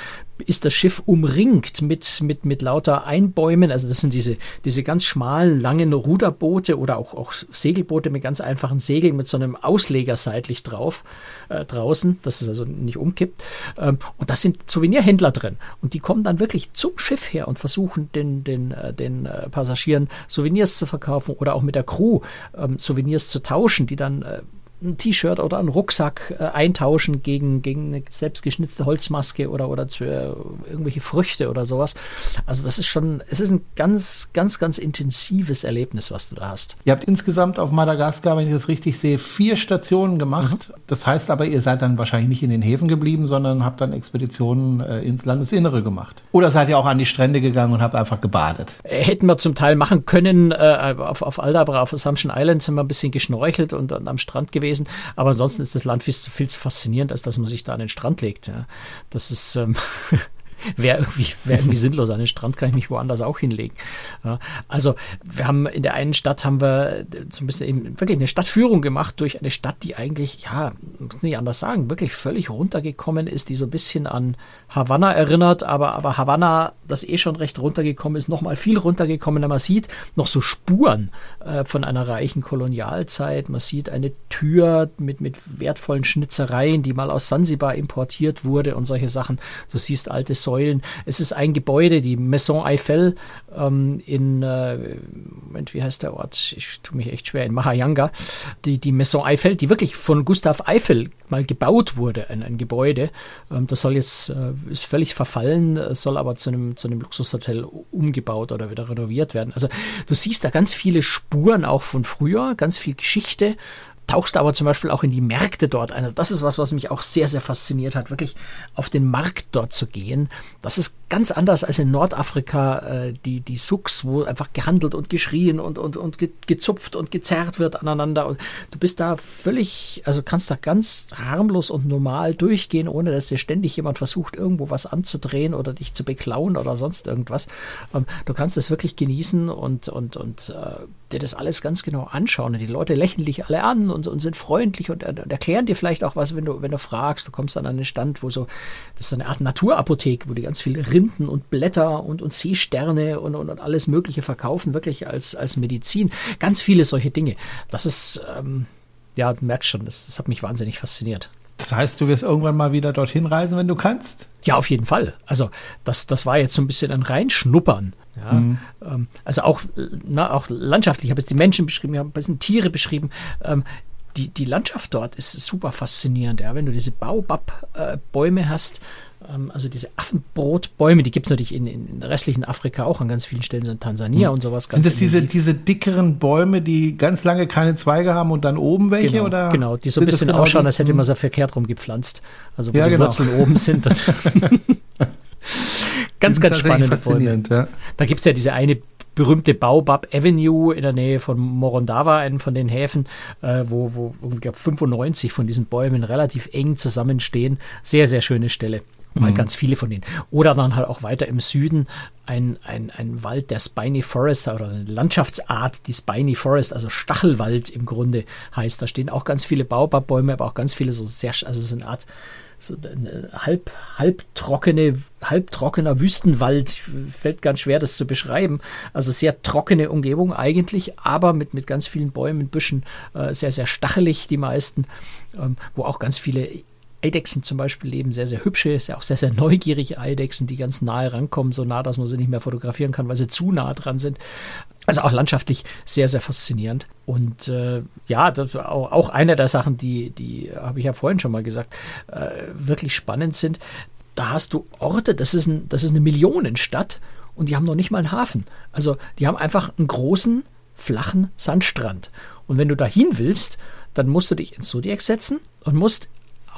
ist das Schiff umringt mit, mit, mit lauter Einbäumen. Also das sind diese, diese ganz schmalen, langen Ruderboote oder auch, auch Segelboote mit ganz einfachen Segeln mit so einem Ausleger seitlich drauf äh, draußen, dass es also nicht umkippt. Ähm, und da sind Souvenirhändler drin. Und die kommen dann wirklich zum Schiff her und versuchen den, den, äh, den äh, Passagieren Souvenirs zu verkaufen oder auch mit der Crew ähm, Souvenirs zu tauschen, die dann äh, ein T-Shirt oder einen Rucksack äh, eintauschen gegen, gegen eine selbstgeschnitzte Holzmaske oder, oder zu, äh, irgendwelche Früchte oder sowas. Also das ist schon, es ist ein ganz, ganz, ganz intensives Erlebnis, was du da hast. Ihr habt insgesamt auf Madagaskar, wenn ich das richtig sehe, vier Stationen gemacht. Mhm. Das heißt aber, ihr seid dann wahrscheinlich nicht in den Häfen geblieben, sondern habt dann Expeditionen äh, ins Landesinnere gemacht. Oder seid ihr auch an die Strände gegangen und habt einfach gebadet? Äh, hätten wir zum Teil machen können. Äh, auf, auf Aldabra, auf Assumption Island sind wir ein bisschen geschnorchelt und, und am Strand gewesen gewesen. Aber ansonsten ist das Land viel, viel zu faszinierend, als dass man sich da an den Strand legt. Ja. Das ist ähm, wäre irgendwie, wär irgendwie sinnlos. An den Strand kann ich mich woanders auch hinlegen. Ja, also wir haben in der einen Stadt haben wir so ein bisschen eben wirklich eine Stadtführung gemacht durch eine Stadt, die eigentlich, ja, muss nicht anders sagen, wirklich völlig runtergekommen ist, die so ein bisschen an Havanna erinnert, aber, aber Havanna, das eh schon recht runtergekommen ist, nochmal viel runtergekommen. Man sieht noch so Spuren äh, von einer reichen Kolonialzeit. Man sieht eine Tür mit, mit wertvollen Schnitzereien, die mal aus Sansibar importiert wurde und solche Sachen. Du siehst alte Säulen. Es ist ein Gebäude, die Maison Eiffel ähm, in, äh, Moment, wie heißt der Ort? Ich tue mich echt schwer, in Mahayanga. Die, die Maison Eiffel, die wirklich von Gustav Eiffel mal gebaut wurde, ein, ein Gebäude. Ähm, das soll jetzt, äh, ist völlig verfallen, soll aber zu einem, zu einem Luxushotel umgebaut oder wieder renoviert werden. Also du siehst da ganz viele Spuren auch von früher, ganz viel Geschichte tauchst aber zum Beispiel auch in die Märkte dort ein. Also das ist was, was mich auch sehr, sehr fasziniert hat, wirklich auf den Markt dort zu gehen. Das ist ganz anders als in Nordafrika, äh, die, die Sucks, wo einfach gehandelt und geschrien und, und, und gezupft und gezerrt wird aneinander. Und du bist da völlig, also kannst da ganz harmlos und normal durchgehen, ohne dass dir ständig jemand versucht, irgendwo was anzudrehen oder dich zu beklauen oder sonst irgendwas. Ähm, du kannst es wirklich genießen und, und, und äh, dir das alles ganz genau anschauen. Und die Leute lächeln dich alle an und, und sind freundlich und, und, erklären dir vielleicht auch was, wenn du, wenn du fragst. Du kommst dann an einen Stand, wo so, das ist eine Art Naturapotheke, wo die ganz viele Rinden und Blätter und, und Seesterne und, und, und alles Mögliche verkaufen, wirklich als, als Medizin. Ganz viele solche Dinge. Das ist, ähm, ja, du merkst schon, das, das hat mich wahnsinnig fasziniert. Das heißt, du wirst irgendwann mal wieder dorthin reisen, wenn du kannst? Ja, auf jeden Fall. Also das, das war jetzt so ein bisschen ein Reinschnuppern. Ja, mhm. ähm, also auch, na, auch landschaftlich, ich habe jetzt die Menschen beschrieben, ich habe ein bisschen Tiere beschrieben. Ähm, die, die Landschaft dort ist super faszinierend. Ja? Wenn du diese Baobab-Bäume äh, hast, also diese Affenbrotbäume, die gibt es natürlich in, in restlichen Afrika auch an ganz vielen Stellen, so in Tansania mhm. und sowas. Sind das diese, diese dickeren Bäume, die ganz lange keine Zweige haben und dann oben welche? Genau, oder genau die so ein bisschen genau ausschauen, als hätte man sie verkehrt rum gepflanzt. Also wo ja, die genau. Wurzeln oben sind. ganz, ganz spannende Bäume. Ja. Da gibt es ja diese eine berühmte Baobab Avenue in der Nähe von Morondava, einen von den Häfen, äh, wo, wo ich glaube 95 von diesen Bäumen relativ eng zusammenstehen. Sehr, sehr schöne Stelle. Mhm. Halt ganz viele von denen. Oder dann halt auch weiter im Süden ein, ein, ein Wald, der Spiny Forest oder eine Landschaftsart, die Spiny Forest, also Stachelwald im Grunde heißt. Da stehen auch ganz viele Baobab-Bäume, aber auch ganz viele so sehr, also so eine Art so halb, halb trockene, halb trockener Wüstenwald. Fällt ganz schwer, das zu beschreiben. Also sehr trockene Umgebung eigentlich, aber mit, mit ganz vielen Bäumen, Büschen, äh, sehr, sehr stachelig, die meisten, ähm, wo auch ganz viele Eidechsen zum Beispiel leben, sehr, sehr hübsche, sehr, auch sehr, sehr neugierige Eidechsen, die ganz nahe rankommen, so nah, dass man sie nicht mehr fotografieren kann, weil sie zu nah dran sind. Also auch landschaftlich sehr, sehr faszinierend. Und äh, ja, das auch, auch eine der Sachen, die, die habe ich ja vorhin schon mal gesagt, äh, wirklich spannend sind. Da hast du Orte, das ist, ein, das ist eine Millionenstadt und die haben noch nicht mal einen Hafen. Also die haben einfach einen großen, flachen Sandstrand. Und wenn du da hin willst, dann musst du dich ins Zodiac setzen und musst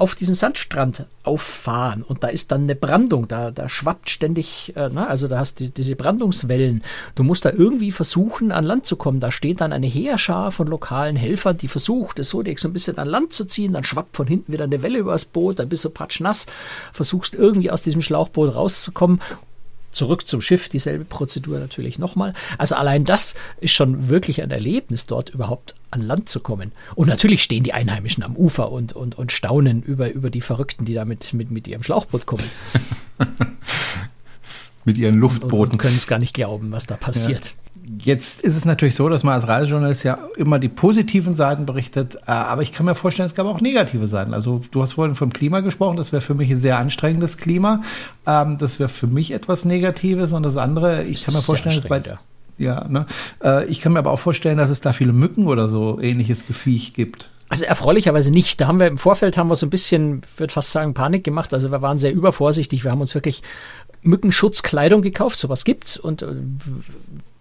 auf diesen Sandstrand auffahren und da ist dann eine Brandung, da, da schwappt ständig, äh, na, also da hast du die, diese Brandungswellen. Du musst da irgendwie versuchen, an Land zu kommen. Da steht dann eine Heerschar von lokalen Helfern, die versucht, das Zodiac so ein bisschen an Land zu ziehen, dann schwappt von hinten wieder eine Welle übers Boot, dann bist du patschnass, versuchst irgendwie aus diesem Schlauchboot rauszukommen zurück zum Schiff, dieselbe Prozedur natürlich nochmal. Also allein das ist schon wirklich ein Erlebnis, dort überhaupt an Land zu kommen. Und natürlich stehen die Einheimischen am Ufer und, und, und staunen über, über die Verrückten, die da mit, mit, mit ihrem Schlauchboot kommen. mit ihren Luftbooten. Und, und können es gar nicht glauben, was da passiert. Ja. Jetzt ist es natürlich so, dass man als Reisejournalist ja immer die positiven Seiten berichtet, äh, aber ich kann mir vorstellen, es gab auch negative Seiten. Also du hast vorhin vom Klima gesprochen, das wäre für mich ein sehr anstrengendes Klima. Ähm, das wäre für mich etwas Negatives und das andere, ich kann mir vorstellen, dass bei ja, ne? Äh, ich kann mir aber auch vorstellen, dass es da viele Mücken oder so ähnliches Gefiech gibt. Also erfreulicherweise nicht. Da haben wir im Vorfeld haben wir so ein bisschen, würde fast sagen, Panik gemacht. Also wir waren sehr übervorsichtig. Wir haben uns wirklich Mückenschutzkleidung gekauft. Sowas gibt's und äh,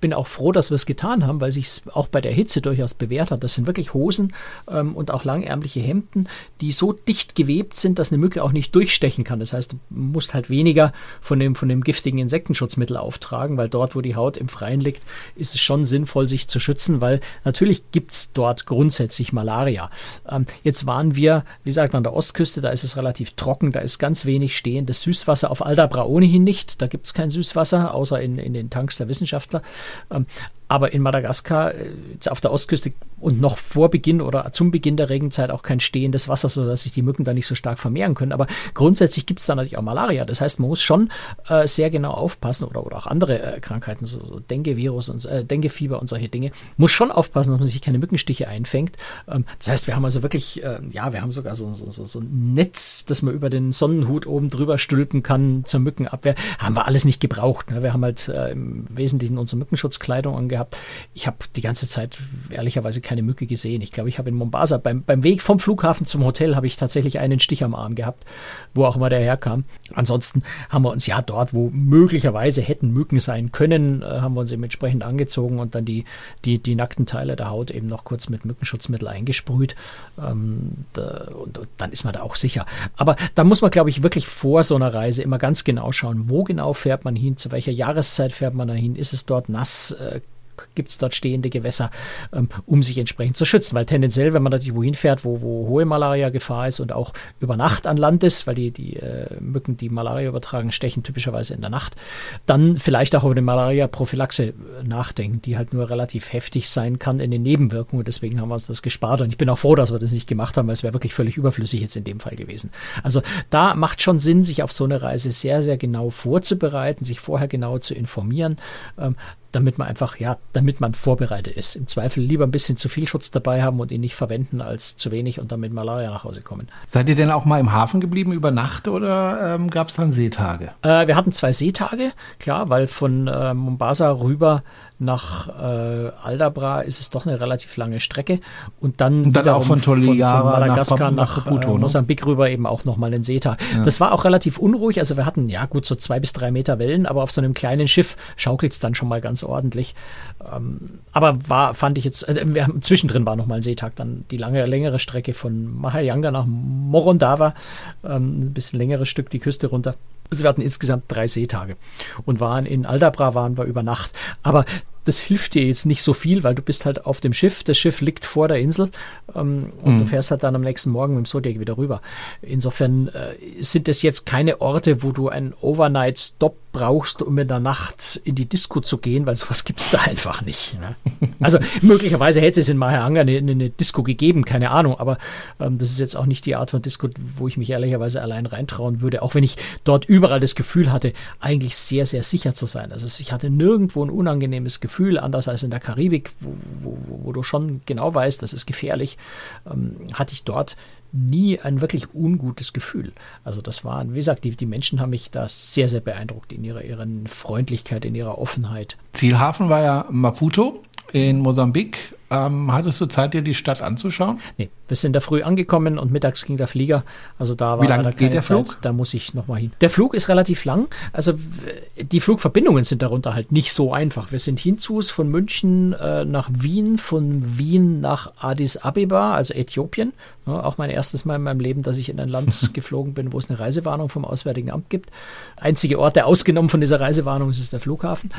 bin auch froh, dass wir es getan haben, weil sich auch bei der Hitze durchaus bewährt hat. Das sind wirklich Hosen ähm, und auch langärmliche Hemden, die so dicht gewebt sind, dass eine Mücke auch nicht durchstechen kann. Das heißt, du musst halt weniger von dem, von dem giftigen Insektenschutzmittel auftragen, weil dort, wo die Haut im Freien liegt, ist es schon sinnvoll, sich zu schützen, weil natürlich gibt's dort grundsätzlich Malaria. Ähm, jetzt waren wir, wie gesagt, an der Ostküste, da ist es relativ trocken, da ist ganz wenig stehendes Süßwasser. Auf Aldabra ohnehin nicht, da gibt's kein Süßwasser, außer in, in den Tanks der Wissenschaftler. Ähm, aber in Madagaskar, äh, auf der Ostküste und noch vor Beginn oder zum Beginn der Regenzeit auch kein stehendes Wasser, sodass sich die Mücken da nicht so stark vermehren können. Aber grundsätzlich gibt es da natürlich auch Malaria. Das heißt, man muss schon äh, sehr genau aufpassen oder, oder auch andere äh, Krankheiten, so, so Dengue-Virus und äh, Dengue-Fieber und solche Dinge, muss schon aufpassen, dass man sich keine Mückenstiche einfängt. Ähm, das heißt, wir haben also wirklich, äh, ja, wir haben sogar so, so, so, so ein Netz, das man über den Sonnenhut oben drüber stülpen kann zur Mückenabwehr. Haben wir alles nicht gebraucht. Ne? Wir haben halt äh, im Wesentlichen unsere Mückenschutzkleidung angehabt gehabt. Ich habe die ganze Zeit ehrlicherweise keine Mücke gesehen. Ich glaube, ich habe in Mombasa beim, beim Weg vom Flughafen zum Hotel habe ich tatsächlich einen Stich am Arm gehabt, wo auch immer der herkam. Ansonsten haben wir uns ja dort, wo möglicherweise hätten Mücken sein können, äh, haben wir uns eben entsprechend angezogen und dann die, die, die nackten Teile der Haut eben noch kurz mit Mückenschutzmittel eingesprüht. Ähm, da, und, und dann ist man da auch sicher. Aber da muss man, glaube ich, wirklich vor so einer Reise immer ganz genau schauen, wo genau fährt man hin, zu welcher Jahreszeit fährt man dahin, ist es dort nass, äh, gibt es dort stehende Gewässer, ähm, um sich entsprechend zu schützen. Weil tendenziell, wenn man natürlich wohin fährt, wo, wo hohe Malaria-Gefahr ist und auch über Nacht an Land ist, weil die, die äh, Mücken, die Malaria übertragen, stechen typischerweise in der Nacht, dann vielleicht auch über eine Malaria-Prophylaxe äh, nachdenken, die halt nur relativ heftig sein kann in den Nebenwirkungen. Deswegen haben wir uns das gespart und ich bin auch froh, dass wir das nicht gemacht haben, weil es wäre wirklich völlig überflüssig jetzt in dem Fall gewesen. Also da macht schon Sinn, sich auf so eine Reise sehr, sehr genau vorzubereiten, sich vorher genau zu informieren. Ähm, damit man einfach, ja, damit man vorbereitet ist. Im Zweifel lieber ein bisschen zu viel Schutz dabei haben und ihn nicht verwenden als zu wenig und dann mit Malaria nach Hause kommen. Seid ihr denn auch mal im Hafen geblieben über Nacht oder ähm, gab es dann Seetage? Äh, wir hatten zwei Seetage, klar, weil von äh, Mombasa rüber nach äh, Aldabra ist es doch eine relativ lange Strecke und dann, und dann auch von Toliara von, von Madagaskar nach, nach, Caputo, äh, ne? Mosambik rüber eben auch nochmal einen Seetag. Ja. Das war auch relativ unruhig, also wir hatten ja gut so zwei bis drei Meter Wellen, aber auf so einem kleinen Schiff schaukelt es dann schon mal ganz ordentlich. Ähm, aber war, fand ich jetzt, äh, wir haben, zwischendrin war nochmal ein Seetag, dann die lange, längere Strecke von Mahayanga nach Morondava, ähm, ein bisschen längeres Stück die Küste runter. Also wir hatten insgesamt drei Seetage und waren in Aldabra waren wir über Nacht. Aber das hilft dir jetzt nicht so viel, weil du bist halt auf dem Schiff, das Schiff liegt vor der Insel ähm, und Mhm. du fährst halt dann am nächsten Morgen mit dem Zodiac wieder rüber. Insofern äh, sind das jetzt keine Orte, wo du einen Overnight-Stop brauchst, um in der Nacht in die Disco zu gehen, weil sowas gibt's da einfach nicht. Ne? Also möglicherweise hätte es in Mahayanga eine, eine Disco gegeben, keine Ahnung, aber ähm, das ist jetzt auch nicht die Art von Disco, wo ich mich ehrlicherweise allein reintrauen würde, auch wenn ich dort überall das Gefühl hatte, eigentlich sehr, sehr sicher zu sein. Also ich hatte nirgendwo ein unangenehmes Gefühl, anders als in der Karibik, wo, wo, wo du schon genau weißt, das ist gefährlich, ähm, hatte ich dort nie ein wirklich ungutes Gefühl. Also das waren, wie gesagt, die, die Menschen haben mich da sehr, sehr beeindruckt in ihrer, ihren Freundlichkeit, in ihrer Offenheit. Zielhafen war ja Maputo in Mosambik. Ähm, hattest du Zeit, dir die Stadt anzuschauen? Nee, wir sind da früh angekommen und mittags ging der Flieger. Also da war Wie lang leider geht der Zeit. Flug? Da muss ich nochmal hin. Der Flug ist relativ lang. Also die Flugverbindungen sind darunter halt nicht so einfach. Wir sind hinzus von München äh, nach Wien, von Wien nach Addis Abeba, also Äthiopien. Ja, auch mein erstes Mal in meinem Leben, dass ich in ein Land geflogen bin, wo es eine Reisewarnung vom Auswärtigen Amt gibt. Einzige Ort, der ausgenommen von dieser Reisewarnung ist, ist der Flughafen.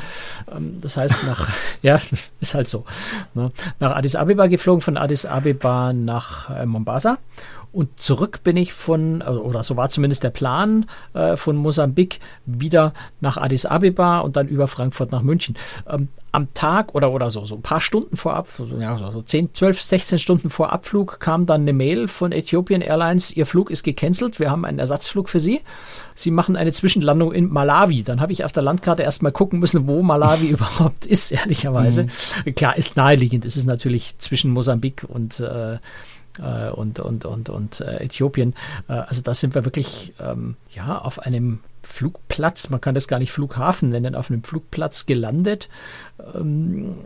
Ähm, das heißt, nach, ja, ist halt so. Ne? Nach Addis Abeba geflogen, von Addis Abeba nach äh, Mombasa. Und zurück bin ich von, also, oder so war zumindest der Plan, äh, von Mosambik wieder nach Addis Abeba und dann über Frankfurt nach München. Ähm, am Tag oder, oder so, so ein paar Stunden vor Abflug, so, ja, so so 10, 12, 16 Stunden vor Abflug kam dann eine Mail von Ethiopian Airlines, Ihr Flug ist gecancelt, wir haben einen Ersatzflug für Sie. Sie machen eine Zwischenlandung in Malawi. Dann habe ich auf der Landkarte erstmal gucken müssen, wo Malawi überhaupt ist, ehrlicherweise. Klar, ist naheliegend. Es ist natürlich zwischen Mosambik und äh, äh, und, und, und, und äh, Äthiopien. Äh, also da sind wir wirklich ähm, ja, auf einem Flugplatz, man kann das gar nicht Flughafen nennen, auf einem Flugplatz gelandet. Ähm,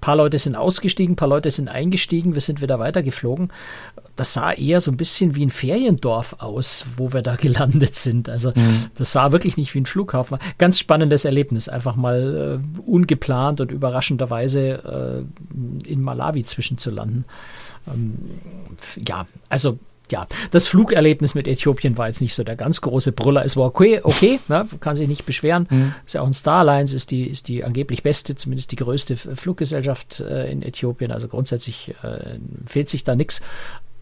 paar Leute sind ausgestiegen, ein paar Leute sind eingestiegen, wir sind wieder weitergeflogen. Das sah eher so ein bisschen wie ein Feriendorf aus, wo wir da gelandet sind. Also mhm. das sah wirklich nicht wie ein Flughafen. Ganz spannendes Erlebnis, einfach mal äh, ungeplant und überraschenderweise äh, in Malawi zwischenzulanden. Ähm, ja, also ja, das Flugerlebnis mit Äthiopien war jetzt nicht so der ganz große Brüller. Es war okay, okay, ne, kann sich nicht beschweren. Mhm. Ist ja auch ein Star Alliance, ist die, ist die angeblich beste, zumindest die größte Fluggesellschaft äh, in Äthiopien. Also grundsätzlich äh, fehlt sich da nichts.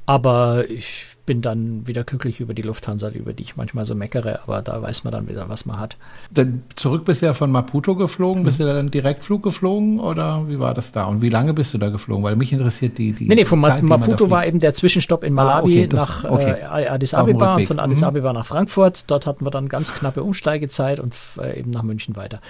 Aber ich bin dann wieder glücklich über die Lufthansa, über die ich manchmal so meckere, aber da weiß man dann wieder, was man hat. Dann zurück bist du ja von Maputo geflogen, bist mhm. du dann Direktflug geflogen oder wie war das da? Und wie lange bist du da geflogen? Weil mich interessiert die. die nee, nee, von Zeit, Maputo war eben der Zwischenstopp in Malawi ah, okay, das, nach okay. äh, Addis Abeba und von Addis mhm. Abeba nach Frankfurt. Dort hatten wir dann ganz knappe Umsteigezeit und äh, eben nach München weiter.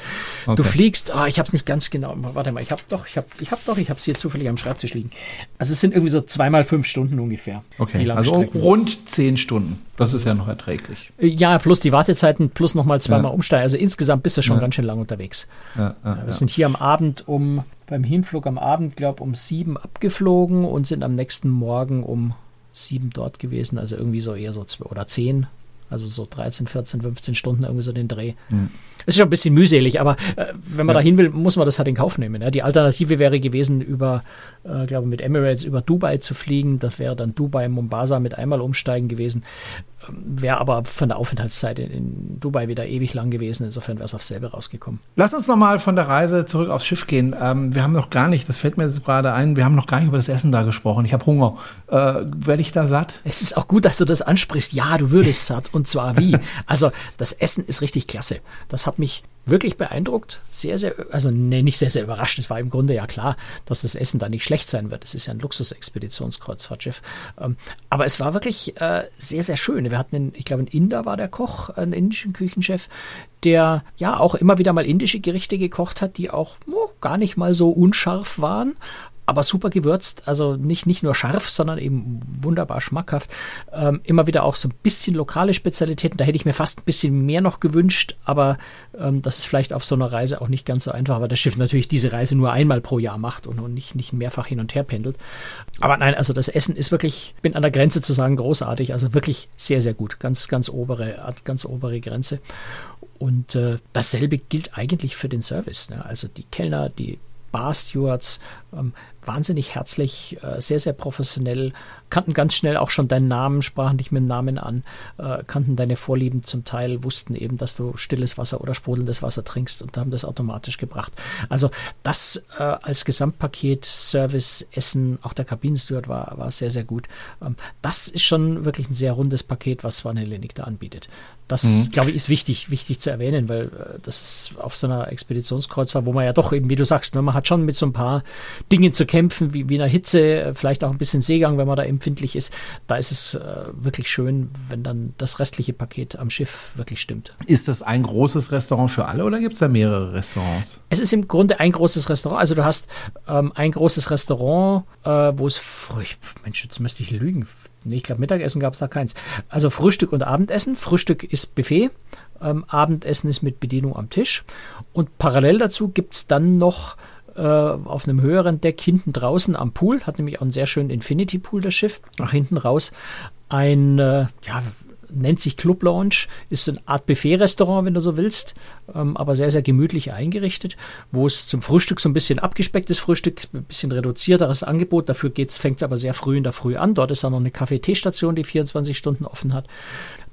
Okay. Du fliegst, oh, ich habe es nicht ganz genau, warte mal, ich habe doch, ich habe ich hab doch, ich habe es hier zufällig am Schreibtisch liegen. Also es sind irgendwie so zweimal fünf Stunden ungefähr. Okay, also rund zehn Stunden. Das ist ja noch erträglich. Ja, plus die Wartezeiten, plus nochmal zweimal ja. umsteigen. Also insgesamt bist du schon ja. ganz schön lang unterwegs. Ja, wir sind hier am Abend um, beim Hinflug am Abend, glaube um sieben abgeflogen und sind am nächsten Morgen um sieben dort gewesen. Also irgendwie so eher so zwei oder zehn. Also so 13, 14, 15 Stunden irgendwie so den Dreh. Mhm. Es ist schon ein bisschen mühselig, aber äh, wenn man ja. dahin will, muss man das halt in Kauf nehmen. Ja? Die Alternative wäre gewesen, über, äh, glaube mit Emirates über Dubai zu fliegen. Das wäre dann Dubai, Mombasa mit einmal umsteigen gewesen. Wäre aber von der Aufenthaltszeit in, in, Dubai wieder ewig lang gewesen. Insofern wäre es aufs selbe rausgekommen. Lass uns nochmal von der Reise zurück aufs Schiff gehen. Ähm, wir haben noch gar nicht, das fällt mir jetzt gerade ein, wir haben noch gar nicht über das Essen da gesprochen. Ich habe Hunger. Äh, Werde ich da satt? Es ist auch gut, dass du das ansprichst. Ja, du würdest satt. Und zwar wie? Also, das Essen ist richtig klasse. Das hat mich wirklich beeindruckt. Sehr, sehr, also nee, nicht sehr, sehr überrascht. Es war im Grunde ja klar, dass das Essen da nicht schlecht sein wird. Es ist ja ein Luxusexpeditionskreuzfahrtschiff. Ähm, aber es war wirklich äh, sehr, sehr schön. Wir hatten, einen, ich glaube, ein Inder war der Koch, einen indischen Küchenchef, der ja auch immer wieder mal indische Gerichte gekocht hat, die auch oh, gar nicht mal so unscharf waren, aber super gewürzt, also nicht, nicht nur scharf, sondern eben wunderbar schmackhaft. Ähm, immer wieder auch so ein bisschen lokale Spezialitäten. Da hätte ich mir fast ein bisschen mehr noch gewünscht, aber ähm, das ist vielleicht auf so einer Reise auch nicht ganz so einfach, weil das Schiff natürlich diese Reise nur einmal pro Jahr macht und, nicht, nicht mehrfach hin und her pendelt. Aber nein, also das Essen ist wirklich, bin an der Grenze zu sagen, großartig, also wirklich sehr, sehr gut. Ganz, ganz obere, ganz obere Grenze. Und äh, dasselbe gilt eigentlich für den Service. Ne? Also die Kellner, die Bar Stewards, ähm, wahnsinnig herzlich, äh, sehr, sehr professionell, kannten ganz schnell auch schon deinen Namen, sprachen dich mit dem Namen an, äh, kannten deine Vorlieben zum Teil, wussten eben, dass du stilles Wasser oder sprudelndes Wasser trinkst und haben das automatisch gebracht. Also das äh, als Gesamtpaket, Service, Essen, auch der Kabinensteward war, war sehr, sehr gut. Ähm, das ist schon wirklich ein sehr rundes Paket, was Van Helenik da anbietet. Das, mhm. glaube ich, ist wichtig, wichtig zu erwähnen, weil das ist auf so einer Expeditionskreuzfahrt, wo man ja doch eben, wie du sagst, ne, man hat schon mit so ein paar Dingen zu kämpfen, wie, wie einer Hitze, vielleicht auch ein bisschen Seegang, wenn man da empfindlich ist. Da ist es äh, wirklich schön, wenn dann das restliche Paket am Schiff wirklich stimmt. Ist das ein großes Restaurant für alle oder gibt es da mehrere Restaurants? Es ist im Grunde ein großes Restaurant. Also du hast ähm, ein großes Restaurant, äh, wo es, Mensch, jetzt müsste ich lügen, Nee, ich glaube, Mittagessen gab es da keins. Also Frühstück und Abendessen. Frühstück ist Buffet, ähm, Abendessen ist mit Bedienung am Tisch. Und parallel dazu gibt es dann noch äh, auf einem höheren Deck hinten draußen am Pool, hat nämlich auch einen sehr schönen Infinity Pool das Schiff, nach hinten raus ein, äh, ja, nennt sich Club Lounge, ist eine Art Buffet-Restaurant, wenn du so willst, ähm, aber sehr, sehr gemütlich eingerichtet, wo es zum Frühstück so ein bisschen abgespecktes Frühstück, ein bisschen reduzierteres Angebot, dafür fängt es aber sehr früh in der Früh an. Dort ist dann noch eine Kaffee-Tee-Station, die 24 Stunden offen hat.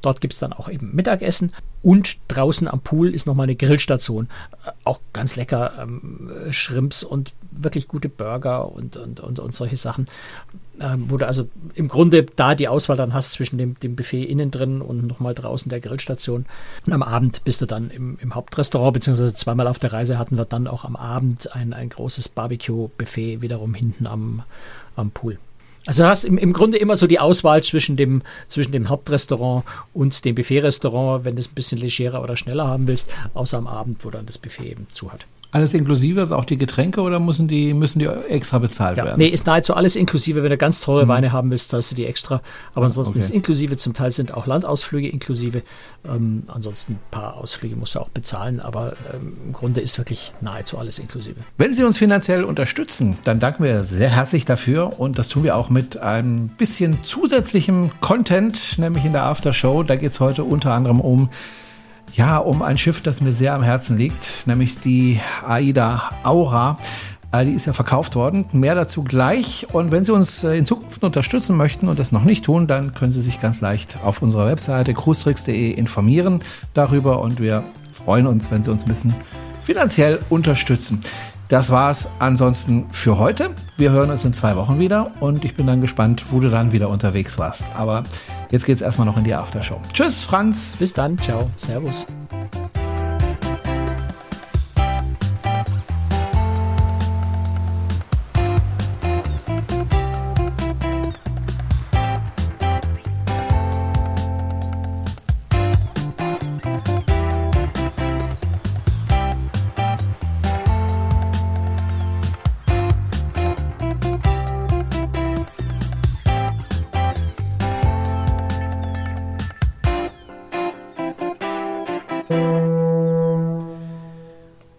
Dort gibt es dann auch eben Mittagessen und draußen am Pool ist nochmal eine Grillstation. Äh, auch ganz lecker ähm, Shrimps und wirklich gute Burger und, und, und, und solche Sachen. Ähm, wo du also im Grunde da die Auswahl dann hast zwischen dem, dem Buffet innen drin und nochmal draußen der Grillstation. Und am Abend bist du dann im, im Hauptrestaurant, beziehungsweise zweimal auf der Reise hatten wir dann auch am Abend ein, ein großes Barbecue-Buffet wiederum hinten am, am Pool. Also du hast im, im Grunde immer so die Auswahl zwischen dem, zwischen dem Hauptrestaurant und dem Buffet-Restaurant, wenn du es ein bisschen legerer oder schneller haben willst, außer am Abend, wo dann das Buffet eben zu hat. Alles inklusive, also auch die Getränke oder müssen die, müssen die extra bezahlt Ja, werden? nee, ist nahezu alles inklusive. Wenn du ganz teure Weine haben willst, hast du die extra. Aber ansonsten okay. ist inklusive. Zum Teil sind auch Landausflüge inklusive. Ähm, ansonsten ein paar Ausflüge musst du auch bezahlen. Aber ähm, im Grunde ist wirklich nahezu alles inklusive. Wenn Sie uns finanziell unterstützen, dann danken wir sehr herzlich dafür und das tun wir auch mit einem bisschen zusätzlichem Content, nämlich in der Aftershow. Da geht es heute unter anderem um ja, um ein Schiff, das mir sehr am Herzen liegt, nämlich die Aida Aura. Äh, Die ist ja verkauft worden. Mehr dazu gleich. Und wenn Sie uns äh, in Zukunft unterstützen möchten und das noch nicht tun, dann können Sie sich ganz leicht auf unserer Webseite cruestricks.de informieren darüber. Und wir freuen uns, wenn Sie uns ein bisschen finanziell unterstützen. Das war's ansonsten für heute. Wir hören uns in zwei Wochen wieder und ich bin dann gespannt, wo du dann wieder unterwegs warst. Aber jetzt geht's erstmal noch in die Aftershow. Tschüss, Franz. Bis dann. Ciao. Servus.